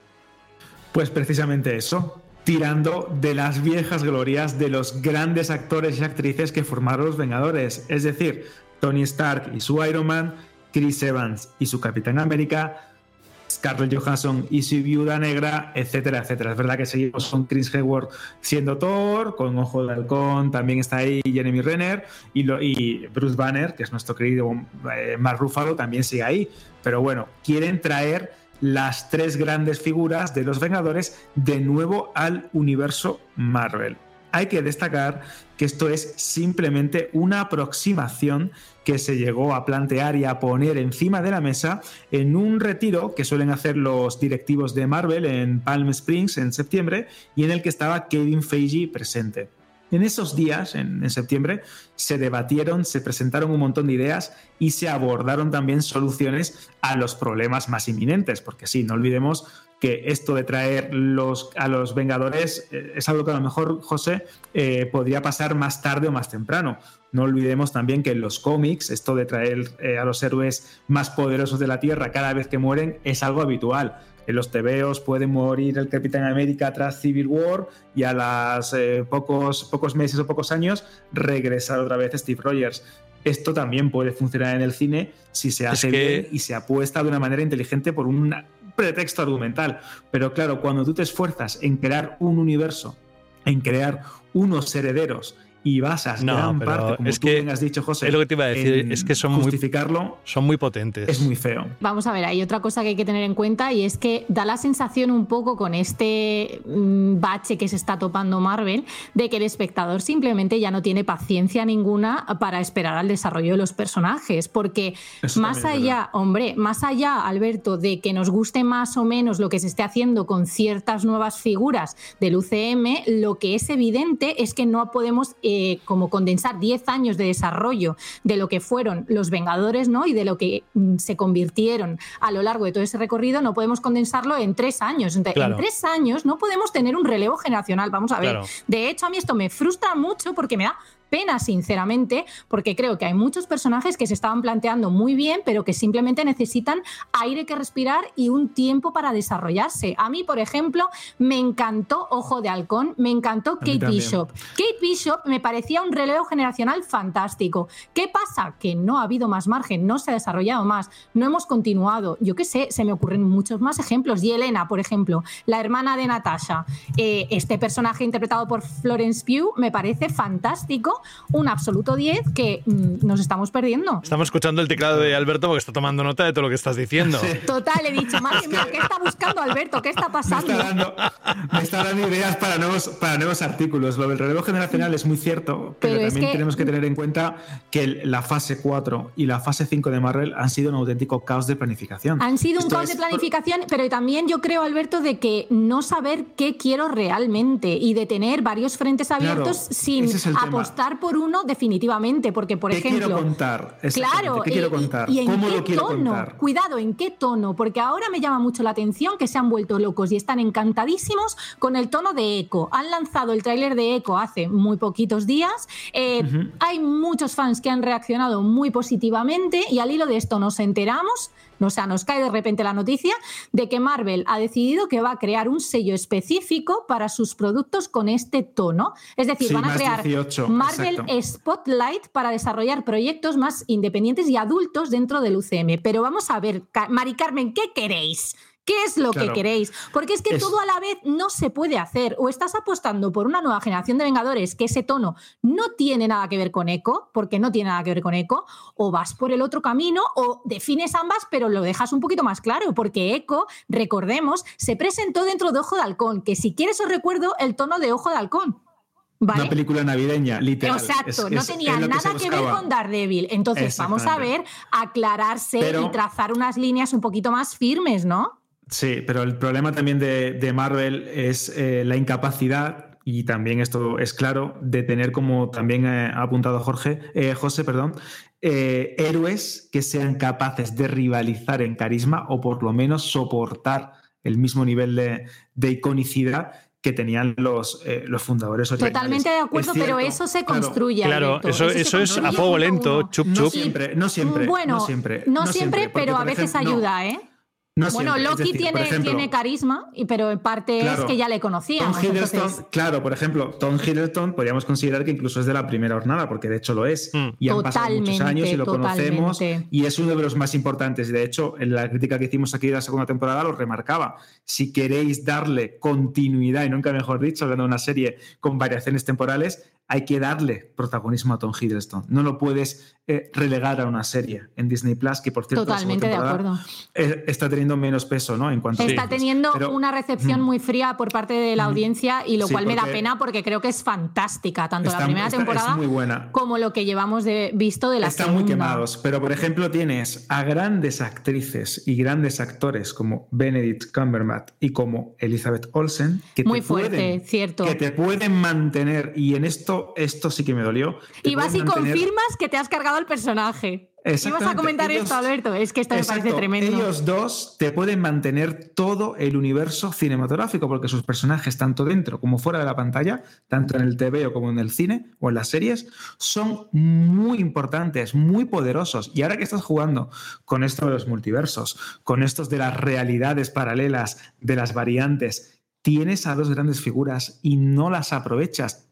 Speaker 7: Pues precisamente eso, tirando de las viejas glorias de los grandes actores y actrices que formaron los Vengadores, es decir, Tony Stark y su Iron Man, Chris Evans y su Capitán América, Scarlett Johansson y su viuda negra, etcétera, etcétera. Es verdad que seguimos con Chris Hemsworth siendo Thor, con Ojo de Halcón también está ahí Jeremy Renner y, lo, y Bruce Banner, que es nuestro querido eh, Mark Ruffalo, también sigue ahí. Pero bueno, quieren traer las tres grandes figuras de los Vengadores de nuevo al universo Marvel. Hay que destacar que esto es simplemente una aproximación que se llegó a plantear y a poner encima de la mesa en un retiro que suelen hacer los directivos de Marvel en Palm Springs en septiembre y en el que estaba Kevin Feige presente. En esos días, en, septiembre, se debatieron, se presentaron un montón de ideas y se abordaron también soluciones a los problemas más inminentes, porque sí, no olvidemos que esto de traer los, a los Vengadores eh, es algo que a lo mejor, José, eh, podría pasar más tarde o más temprano. No olvidemos también que en los cómics, esto de traer eh, a los héroes más poderosos de la Tierra cada vez que mueren es algo habitual. En los tebeos puede morir el Capitán América tras Civil War y a los pocos, pocos meses o pocos años regresar otra vez Steve Rogers. Esto también puede funcionar en el cine si se hace bien y se apuesta de una manera inteligente por un pretexto argumental. Pero claro, cuando tú te esfuerzas en crear un universo, en crear unos herederos y basas
Speaker 6: no,
Speaker 7: gran parte, como
Speaker 6: es
Speaker 7: tú
Speaker 6: que
Speaker 7: bien has dicho, José,
Speaker 6: es lo que te iba a decir, es que son muy,
Speaker 7: justificarlo
Speaker 6: son muy potentes.
Speaker 7: es muy feo.
Speaker 8: Vamos a ver, hay otra cosa que hay que tener en cuenta y es que da la sensación un poco con este mm, bache que se está topando Marvel de que el espectador simplemente ya no tiene paciencia ninguna para esperar al desarrollo de los personajes, porque
Speaker 26: Eso
Speaker 8: más allá, hombre, más allá, Alberto, de que nos guste más o menos lo que se esté haciendo con ciertas nuevas figuras del UCM, lo que es evidente es que no podemos eh, como condensar 10 años de desarrollo de lo que fueron los Vengadores, ¿no? Y de lo que mm, se convirtieron a lo largo de todo ese recorrido, no podemos condensarlo en tres años. Entonces,
Speaker 26: Claro.
Speaker 8: En tres años no podemos tener un relevo generacional. Vamos a ver.
Speaker 26: Claro.
Speaker 8: De hecho, a mí esto me frustra mucho porque me da pena, sinceramente, porque creo que hay muchos personajes que se estaban planteando muy bien, pero que simplemente necesitan aire que respirar y un tiempo para desarrollarse. A mí, por ejemplo, me encantó Ojo de Halcón, me encantó Kate
Speaker 26: también.
Speaker 8: Bishop. Kate Bishop me parecía un relevo generacional fantástico. ¿Qué pasa? Que no ha habido más margen, no se ha desarrollado más, no hemos continuado. Yo qué sé, se me ocurren muchos más ejemplos. Y Elena, por ejemplo, la hermana de Natasha. Eh, este personaje interpretado por Florence Pugh me parece fantástico, un absoluto 10 que mm, nos estamos perdiendo.
Speaker 6: Estamos escuchando el teclado de Alberto porque está tomando nota de todo lo que estás diciendo.
Speaker 8: Total, he dicho, madre mía, ¿qué está buscando Alberto? ¿Qué está pasando?
Speaker 7: Me está dando ideas para nuevos, para nuevos artículos. Lo del relevo generacional es muy cierto, pero,
Speaker 8: Pero es
Speaker 7: también
Speaker 8: que-
Speaker 7: tenemos que tener en cuenta que la fase 4 y la fase 5 de Marvel han sido un auténtico caos de planificación.
Speaker 8: Han sido un
Speaker 7: Esto
Speaker 8: caos de planificación, pero también yo creo, Alberto, de que no saber qué quiero realmente y de tener varios frentes
Speaker 7: Claro,
Speaker 8: abiertos sin
Speaker 7: es el
Speaker 8: por uno definitivamente, porque, por
Speaker 7: ¿Qué
Speaker 8: quiero
Speaker 7: quiero contar? Exactamente,
Speaker 8: Claro,
Speaker 7: ¿qué quiero
Speaker 8: y-
Speaker 7: contar?
Speaker 8: ¿Y en
Speaker 7: ¿Cómo
Speaker 8: qué
Speaker 7: lo quiero
Speaker 8: tono?
Speaker 7: contar?
Speaker 8: Cuidado, ¿en qué tono? Porque ahora me llama mucho la atención que se han vuelto locos y están encantadísimos con el tono de Echo. Han lanzado el tráiler de Echo hace muy poquitos días. Eh. Hay muchos fans que han reaccionado muy positivamente y al hilo de esto nos enteramos, o sea, nos cae de repente la noticia de que Marvel ha decidido que va a crear un sello específico para sus productos con este tono. Es decir,
Speaker 7: Sí,
Speaker 8: van a crear
Speaker 7: 18,
Speaker 8: Marvel
Speaker 7: exacto.
Speaker 8: Spotlight para desarrollar proyectos más independientes y adultos dentro del UCM. Pero vamos a ver, Mari Carmen, ¿qué queréis? ¿Qué es lo
Speaker 26: Claro.
Speaker 8: que queréis? Porque es que
Speaker 26: Es-
Speaker 8: todo a la vez no se puede hacer. O estás apostando por una nueva generación de Vengadores que ese tono no tiene nada que ver con Echo, porque no tiene nada que ver con Echo, o vas por el otro camino o defines ambas, pero lo dejas un poquito más claro, porque Echo, recordemos, se presentó dentro de Ojo de Halcón, que si quieres os recuerdo el tono de Ojo de Halcón. ¿Vale?
Speaker 7: Una película navideña, literal.
Speaker 8: Exacto,
Speaker 7: Es-
Speaker 8: no tenía nada que, ver con Daredevil. Entonces, vamos a ver, aclararse
Speaker 7: Pero-
Speaker 8: y trazar unas líneas un poquito más firmes, ¿no?
Speaker 7: Sí, pero el problema también de, de Marvel es eh, la incapacidad, y también esto es claro, de tener, como también eh, ha apuntado Jorge, eh, José, perdón, eh, héroes que sean capaces de rivalizar en carisma o por lo menos soportar el mismo nivel de, de iconicidad que tenían los, eh, los fundadores originales.
Speaker 8: Totalmente de acuerdo,
Speaker 7: Es cierto,
Speaker 8: pero eso se construye.
Speaker 6: Claro, eso, eso es a fuego lento,
Speaker 8: uno.
Speaker 6: chup
Speaker 7: No
Speaker 6: chup.
Speaker 7: siempre, no siempre,
Speaker 8: Bueno,
Speaker 7: no siempre.
Speaker 8: no siempre, pero a veces ayuda, ¿eh?
Speaker 7: No
Speaker 8: bueno,
Speaker 7: siempre.
Speaker 8: Loki
Speaker 7: decir,
Speaker 8: tiene,
Speaker 7: ejemplo,
Speaker 8: tiene carisma, y- pero en parte
Speaker 7: Claro.
Speaker 8: es que ya le conocíamos.
Speaker 7: Tom Hiddleston,
Speaker 8: entonces-
Speaker 7: claro, por ejemplo, Tom Hiddleston podríamos considerar que incluso es de la primera jornada, porque de hecho lo es. Y han pasado muchos años y lo conocemos. Y es uno de los más importantes. Y de hecho, en la crítica que hicimos aquí de la segunda temporada lo remarcaba. Si queréis darle continuidad, y nunca mejor dicho, hablando de una serie con variaciones temporales, hay que darle protagonismo a Tom Hiddleston. No lo puedes eh, relegar a una serie en Disney Plus, que por cierto,
Speaker 8: Totalmente de acuerdo.
Speaker 7: está teniendo menos peso, ¿no? En cuanto
Speaker 8: Está teniendo
Speaker 7: Pero-
Speaker 8: una recepción
Speaker 7: Mm.
Speaker 8: muy fría por parte de la audiencia y lo
Speaker 7: Sí,
Speaker 8: cual me da pena porque creo que es fantástica, tanto
Speaker 7: Está-
Speaker 8: la primera
Speaker 7: está-
Speaker 8: temporada
Speaker 7: es muy buena.
Speaker 8: como lo que llevamos de, visto de la
Speaker 7: Están
Speaker 8: segunda.
Speaker 7: muy quemados, pero por ejemplo tienes a grandes actrices y grandes actores como Benedict Cumberbatch y como Elizabeth Olsen que
Speaker 8: Muy
Speaker 7: te
Speaker 8: fuerte,
Speaker 7: pueden,
Speaker 8: cierto.
Speaker 7: que te pueden mantener y en esto esto sí que me dolió.
Speaker 8: Y vas y confirmas que te has cargado el personaje. Ibas a comentar
Speaker 7: ellos-
Speaker 8: esto, Alberto. Es que esto me parece tremendo.
Speaker 7: Ellos dos te pueden mantener todo el universo cinematográfico porque sus personajes, tanto dentro como fuera de la pantalla, tanto en el TV o como en el cine o en las series, son muy importantes, muy poderosos. Y ahora que estás jugando con esto de los multiversos, con estos de las realidades paralelas, de las variantes, tienes a dos grandes figuras y no las aprovechas.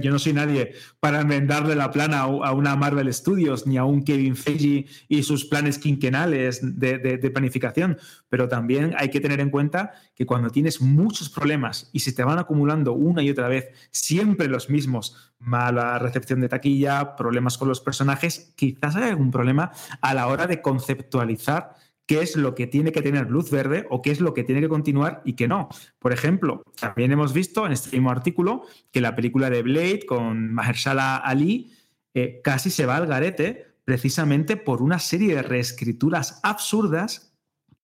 Speaker 7: Yo no soy nadie para enmendarle la plana a una Marvel Studios ni a un Kevin Feige y sus planes quinquenales de, de- de planificación, pero también hay que tener en cuenta que cuando tienes muchos problemas y se te van acumulando una y otra vez siempre los mismos, mala recepción de taquilla, problemas con los personajes, quizás haya algún problema a la hora de conceptualizar qué es lo que tiene que tener luz verde o qué es lo que tiene que continuar y qué no. Por ejemplo, también hemos visto en este mismo artículo que la película de Blade con Mahershala Ali eh, casi se va al garete precisamente por una serie de reescrituras absurdas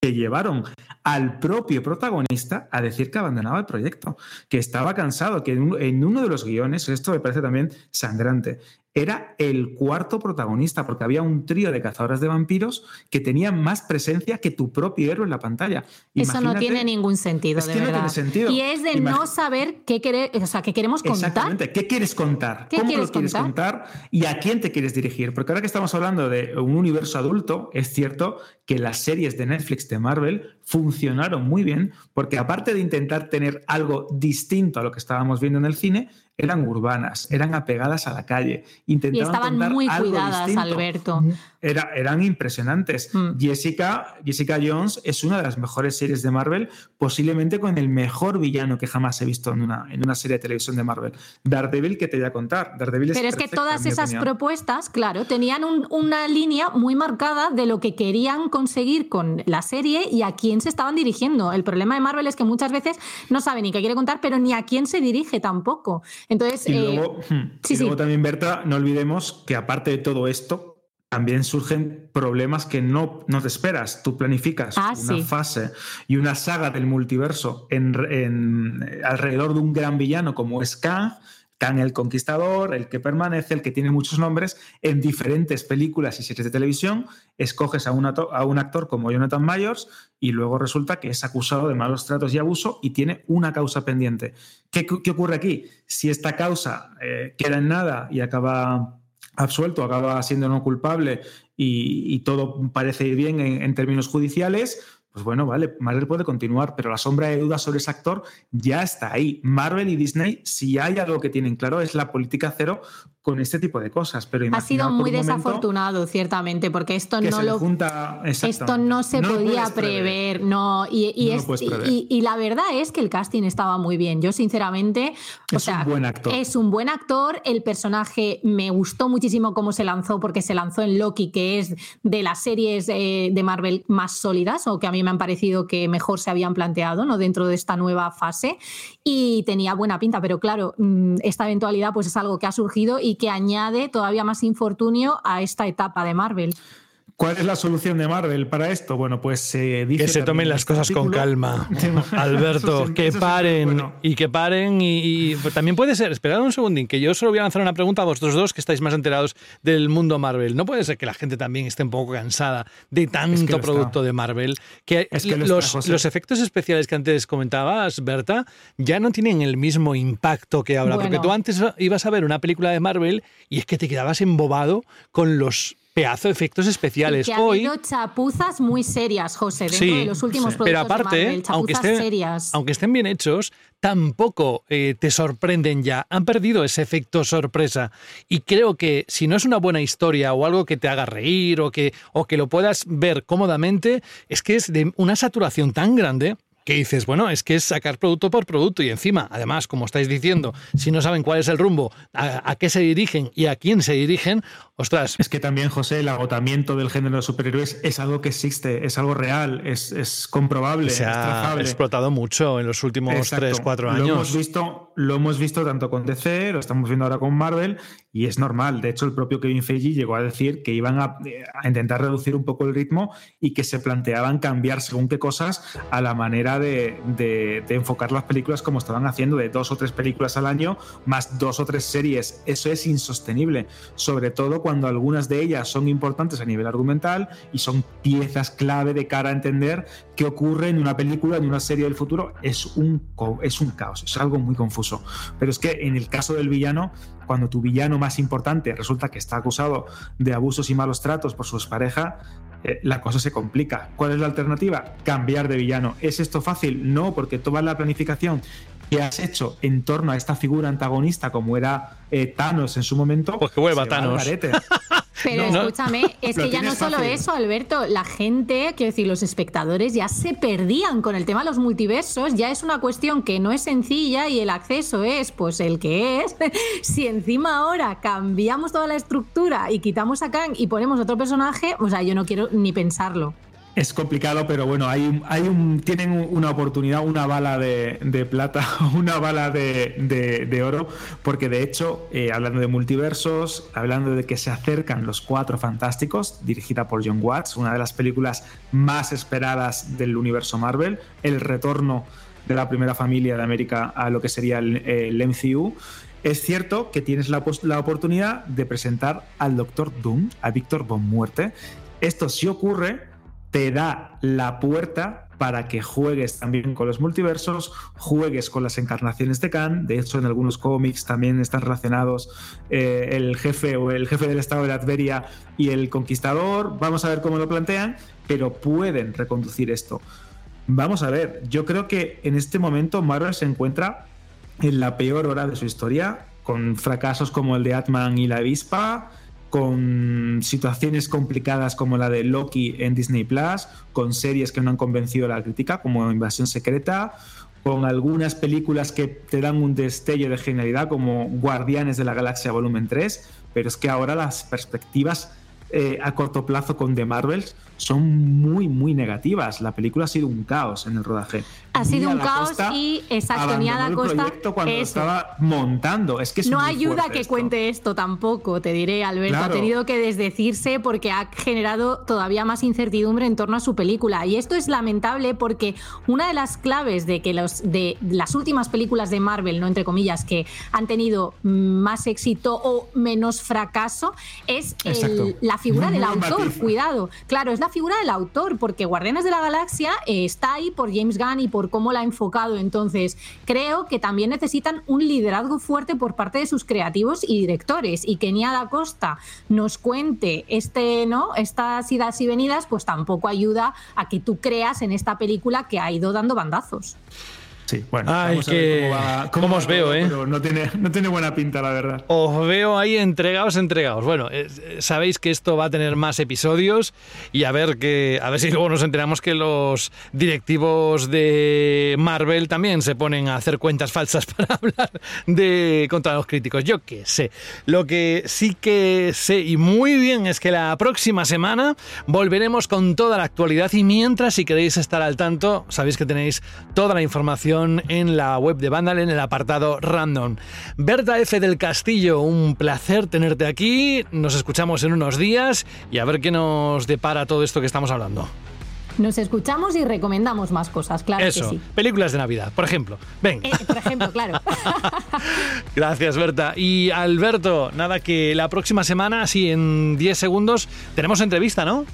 Speaker 7: que llevaron al propio protagonista a decir que abandonaba el proyecto, que estaba cansado, que en un- en uno de los guiones, esto me parece también sangrante, era el cuarto protagonista, porque había un trío de cazadores de vampiros que tenían más presencia que tu propio héroe en la pantalla.
Speaker 8: Eso no tiene ningún sentido,
Speaker 7: Es
Speaker 8: de
Speaker 7: que no
Speaker 8: verdad.
Speaker 7: tiene sentido.
Speaker 8: Y es de no saber qué, quere- o sea, qué queremos contar.
Speaker 7: Exactamente. ¿Qué quieres contar?
Speaker 8: ¿Qué
Speaker 7: ¿Cómo
Speaker 8: quieres
Speaker 7: lo quieres
Speaker 8: contar?
Speaker 7: contar? ¿Y a quién te quieres dirigir? Porque ahora que estamos hablando de un universo adulto, es cierto que las series de Netflix de Marvel funcionaron muy bien, porque aparte de intentar tener algo distinto a lo que estábamos viendo en el cine, eran urbanas, eran apegadas a la calle,
Speaker 8: Y
Speaker 7: intentaban
Speaker 8: estaban
Speaker 7: contar
Speaker 8: muy
Speaker 7: algo
Speaker 8: cuidadas,
Speaker 7: distinto.
Speaker 8: Alberto.
Speaker 7: Era- eran impresionantes.
Speaker 8: Mm.
Speaker 7: Jessica, Jessica Jones es una de las mejores series de Marvel, posiblemente con el mejor villano que jamás he visto en una, en una serie de televisión de Marvel. Daredevil, que te voy a contar. Daredevil
Speaker 8: Pero es que
Speaker 7: perfecta,
Speaker 8: todas esas
Speaker 7: opinión.
Speaker 8: propuestas, claro, tenían un- una línea muy marcada de lo que querían conseguir con la serie y a quién se estaban dirigiendo. El problema de Marvel es que muchas veces no sabe ni qué quiere contar, pero ni a quién se dirige tampoco. Entonces,
Speaker 7: Y
Speaker 8: eh,
Speaker 7: luego, hmm,
Speaker 8: sí,
Speaker 7: y luego
Speaker 8: sí.
Speaker 7: también, Berta, no olvidemos que aparte de todo esto, también surgen problemas que no, no te esperas. Tú planificas
Speaker 8: Ah,
Speaker 7: una
Speaker 8: sí.
Speaker 7: fase y una saga del multiverso en, en- alrededor de un gran villano como es Kang, Kang el Conquistador, el que permanece, el que tiene muchos nombres, en diferentes películas y series de televisión, escoges a un, a un actor como Jonathan Myers y luego resulta que es acusado de malos tratos y abuso y tiene una causa pendiente. ¿Qué, qué ocurre aquí? Si esta causa eh, queda en nada y acaba absuelto, acaba siendo no culpable y, todo parece ir bien en, en términos judiciales, pues bueno, vale, Marvel puede continuar, pero la sombra de duda sobre ese actor ya está ahí. Marvel y Disney, si hay algo que tienen claro, es la política cero con este tipo de cosas. Pero
Speaker 8: ha sido muy desafortunado, ciertamente, porque esto no lo
Speaker 7: junta-
Speaker 8: Esto no se
Speaker 7: No
Speaker 8: podía prever, no. Y, y
Speaker 7: No lo
Speaker 8: es-
Speaker 7: puedes
Speaker 8: y-
Speaker 7: prever.
Speaker 8: y- y la verdad es que el casting estaba muy bien. Yo, sinceramente, o
Speaker 7: Es
Speaker 8: sea,
Speaker 7: un buen actor.
Speaker 8: es un buen actor. El personaje me gustó muchísimo cómo se lanzó, porque se lanzó en Loki, que es de las series eh, de Marvel más sólidas, o que a mí me han parecido que mejor se habían planteado, ¿no? Dentro de esta nueva fase. Y tenía buena pinta, pero claro, mm, esta eventualidad pues es algo que ha surgido y que añade todavía más infortunio a esta etapa de Marvel.
Speaker 7: ¿Cuál es la solución de Marvel para esto? Bueno, pues se dice.
Speaker 6: Que se tomen
Speaker 7: en
Speaker 6: las
Speaker 7: este
Speaker 6: cosas con calma, Alberto,
Speaker 7: sí-
Speaker 6: que
Speaker 7: sí,
Speaker 6: paren
Speaker 7: bueno.
Speaker 6: y que paren y, y, pues, también puede ser, esperad un segundín, que yo solo voy a lanzar una pregunta a vosotros dos que estáis más enterados del mundo Marvel. No puede ser que la gente también esté un poco cansada de tanto producto
Speaker 7: está.
Speaker 6: de Marvel, que,
Speaker 7: Es que lo
Speaker 6: los, efectos especiales que antes comentabas, Berta, ya no tienen el mismo impacto que ahora, porque tú antes ibas a ver una película de Marvel y es que te quedabas embobado con los pedazo de efectos especiales.
Speaker 8: Y que ha
Speaker 6: Hoy,
Speaker 8: habido chapuzas muy serias, José, dentro
Speaker 6: Sí,
Speaker 8: de los últimos
Speaker 6: sí.
Speaker 8: productos
Speaker 6: pero
Speaker 8: de
Speaker 6: aparte,
Speaker 8: Marvel,
Speaker 6: aunque,
Speaker 8: chapuzas
Speaker 6: esté-
Speaker 8: serias.
Speaker 6: aunque estén bien hechos, tampoco eh, te sorprenden ya. Han perdido ese efecto sorpresa. Y creo que si no es una buena historia o algo que te haga reír o que, o que lo puedas ver cómodamente, es que es de una saturación tan grande que dices, bueno, es que es sacar producto por producto y encima, además, como estáis diciendo, si no saben cuál es el rumbo, a, a qué se dirigen y a quién se dirigen, ostras.
Speaker 7: Es que también, José, el agotamiento del género de superhéroes es algo que existe, es algo real, es, es comprobable,
Speaker 6: Se
Speaker 7: es
Speaker 6: ha
Speaker 7: trazable.
Speaker 6: explotado mucho en los últimos
Speaker 7: Exacto.
Speaker 6: 3, 4
Speaker 7: Lo hemos,
Speaker 6: años.
Speaker 7: visto, lo hemos visto tanto con DC, lo estamos viendo ahora con Marvel, y es normal. De hecho, el propio Kevin Feige llegó a decir que iban a, a intentar reducir un poco el ritmo y que se planteaban cambiar según qué cosas a la manera de, de- de enfocar las películas como estaban haciendo, de dos o tres películas al año, más dos o tres series. Eso es insostenible, sobre todo cuando algunas de ellas son importantes a nivel argumental y son piezas clave de cara a entender qué ocurre en una película, en una serie del futuro. Es un, es un caos, es algo muy confuso. Pero es que en el caso del villano, cuando tu villano más importante resulta que está acusado de abusos y malos tratos por su expareja, eh, la cosa se complica. ¿Cuál es la alternativa? Cambiar de villano. ¿Es esto fácil? No, porque toda la planificación que has hecho en torno a esta figura antagonista como era eh, Thanos en su momento,
Speaker 6: Pues que vuelva
Speaker 7: se va al
Speaker 6: Thanos.
Speaker 8: Pero
Speaker 7: No,
Speaker 8: escúchame, es que ya no solo
Speaker 7: fácil.
Speaker 8: eso, Alberto, la gente, quiero decir, los espectadores ya se perdían con el tema de los multiversos, ya es una cuestión que no es sencilla y el acceso es pues el que es. si encima ahora cambiamos toda la estructura y quitamos a Kang y ponemos otro personaje, o sea, yo no quiero ni pensarlo.
Speaker 7: Es complicado, pero bueno, hay, hay un, tienen una oportunidad, una bala de, plata, una bala de, oro, porque de hecho, eh, hablando de multiversos, hablando de que se acercan los Cuatro Fantásticos, dirigida por John Watts, una de las películas más esperadas del universo Marvel, el retorno de la primera familia de América a lo que sería el, MCU. Es cierto que tienes la, la oportunidad de presentar al Doctor Doom, a Víctor Von Muerte. Esto si ocurre, te da la puerta para que juegues también con los multiversos, juegues con las encarnaciones de Khan. De hecho, en algunos cómics también están relacionados eh, el jefe o el jefe del estado de Latveria y el conquistador. Vamos a ver cómo lo plantean, pero pueden reconducir esto. Vamos a ver, yo creo que en este momento Marvel se encuentra en la peor hora de su historia, con fracasos como el de Atman y la avispa, con situaciones complicadas como la de Loki en Disney Plus, con series que no han convencido a la crítica, como Invasión Secreta, con algunas películas que te dan un destello de genialidad, como Guardianes de la Galaxia Volumen 3, pero es que ahora las perspectivas eh, a corto plazo con The Marvels son muy, muy negativas. La película ha sido un caos en el rodaje.
Speaker 8: Ha sido un caos
Speaker 7: Costa
Speaker 8: y exacto, Nia Da
Speaker 7: el
Speaker 8: Costa,
Speaker 7: proyecto cuando
Speaker 8: eso.
Speaker 7: estaba montando. Es que es
Speaker 8: no ayuda que
Speaker 7: esto.
Speaker 8: cuente esto tampoco, te diré, Alberto.
Speaker 7: Claro.
Speaker 8: Ha tenido que desdecirse porque ha generado todavía más incertidumbre en torno a su película. Y esto es lamentable porque una de las claves de que los, de las últimas películas de Marvel, no entre comillas, que han tenido más éxito o menos fracaso, es el-
Speaker 26: Exacto.
Speaker 8: La figura del autor. Cuidado. Claro, es la figura del autor, porque Guardianes de la Galaxia eh, está ahí por James Gunn y por cómo la ha enfocado. Entonces, creo que también necesitan un liderazgo fuerte por parte de sus creativos y directores. Y que Nia Da Costa nos cuente este, ¿no? estas idas y venidas, pues tampoco ayuda a que tú creas en esta película que ha ido dando bandazos.
Speaker 7: Sí, bueno,
Speaker 6: Ay,
Speaker 7: vamos a ver cómo va-
Speaker 6: cómo os veo, ¿eh?
Speaker 7: Pero no tiene, no tiene buena pinta, la verdad.
Speaker 6: Os veo ahí entregados, entregados. Bueno, eh, sabéis que esto va a tener más episodios y a ver que a ver si luego nos enteramos que los directivos de Marvel también se ponen a hacer cuentas falsas para hablar de contra los críticos. Yo qué sé. Lo que sí que sé y muy bien es que la próxima semana volveremos con toda la actualidad y mientras si queréis estar al tanto, sabéis que tenéis toda la información en la web de Vandal en el apartado random. Berta F del Castillo, un placer tenerte aquí. Nos escuchamos en unos días y a ver qué nos depara todo esto que estamos hablando.
Speaker 8: Nos escuchamos y recomendamos más cosas, claro
Speaker 6: Eso,
Speaker 8: que sí.
Speaker 6: películas de Navidad, por ejemplo. Venga.
Speaker 8: Eh, por ejemplo, claro.
Speaker 6: Gracias, Berta. Y Alberto, nada que la próxima semana, así en 10 segundos, tenemos entrevista, ¿no?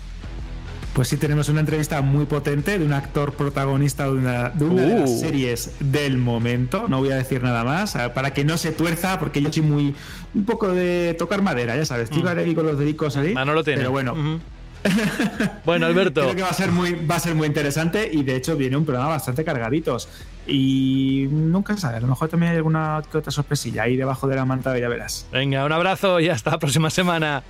Speaker 7: Pues sí, tenemos una entrevista muy potente de un actor protagonista de una, de, una de las
Speaker 6: Uh.
Speaker 7: series del momento. No voy a decir nada más, eh, para que no se tuerza, porque yo soy muy. un poco de tocar madera, ya sabes. Estoy
Speaker 6: Mm.
Speaker 7: ahí con los dedicos ahí.
Speaker 6: Manolo tiene.
Speaker 7: Pero bueno.
Speaker 6: Bueno, Alberto.
Speaker 7: Creo que va a ser muy, va a ser muy interesante y de hecho viene un programa bastante cargaditos. Y nunca se sabe, a lo mejor también hay alguna que otra sorpresilla ahí debajo de la manta, ya verás.
Speaker 6: Venga, un abrazo y hasta la próxima semana.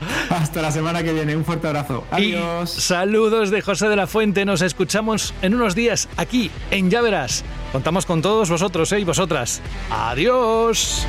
Speaker 7: Hasta la semana que viene, un fuerte abrazo. Adiós.
Speaker 6: Y saludos de José de la Fuente. Nos escuchamos en unos días aquí en Ya Verás. Contamos con todos vosotros ¿eh? y vosotras. Adiós.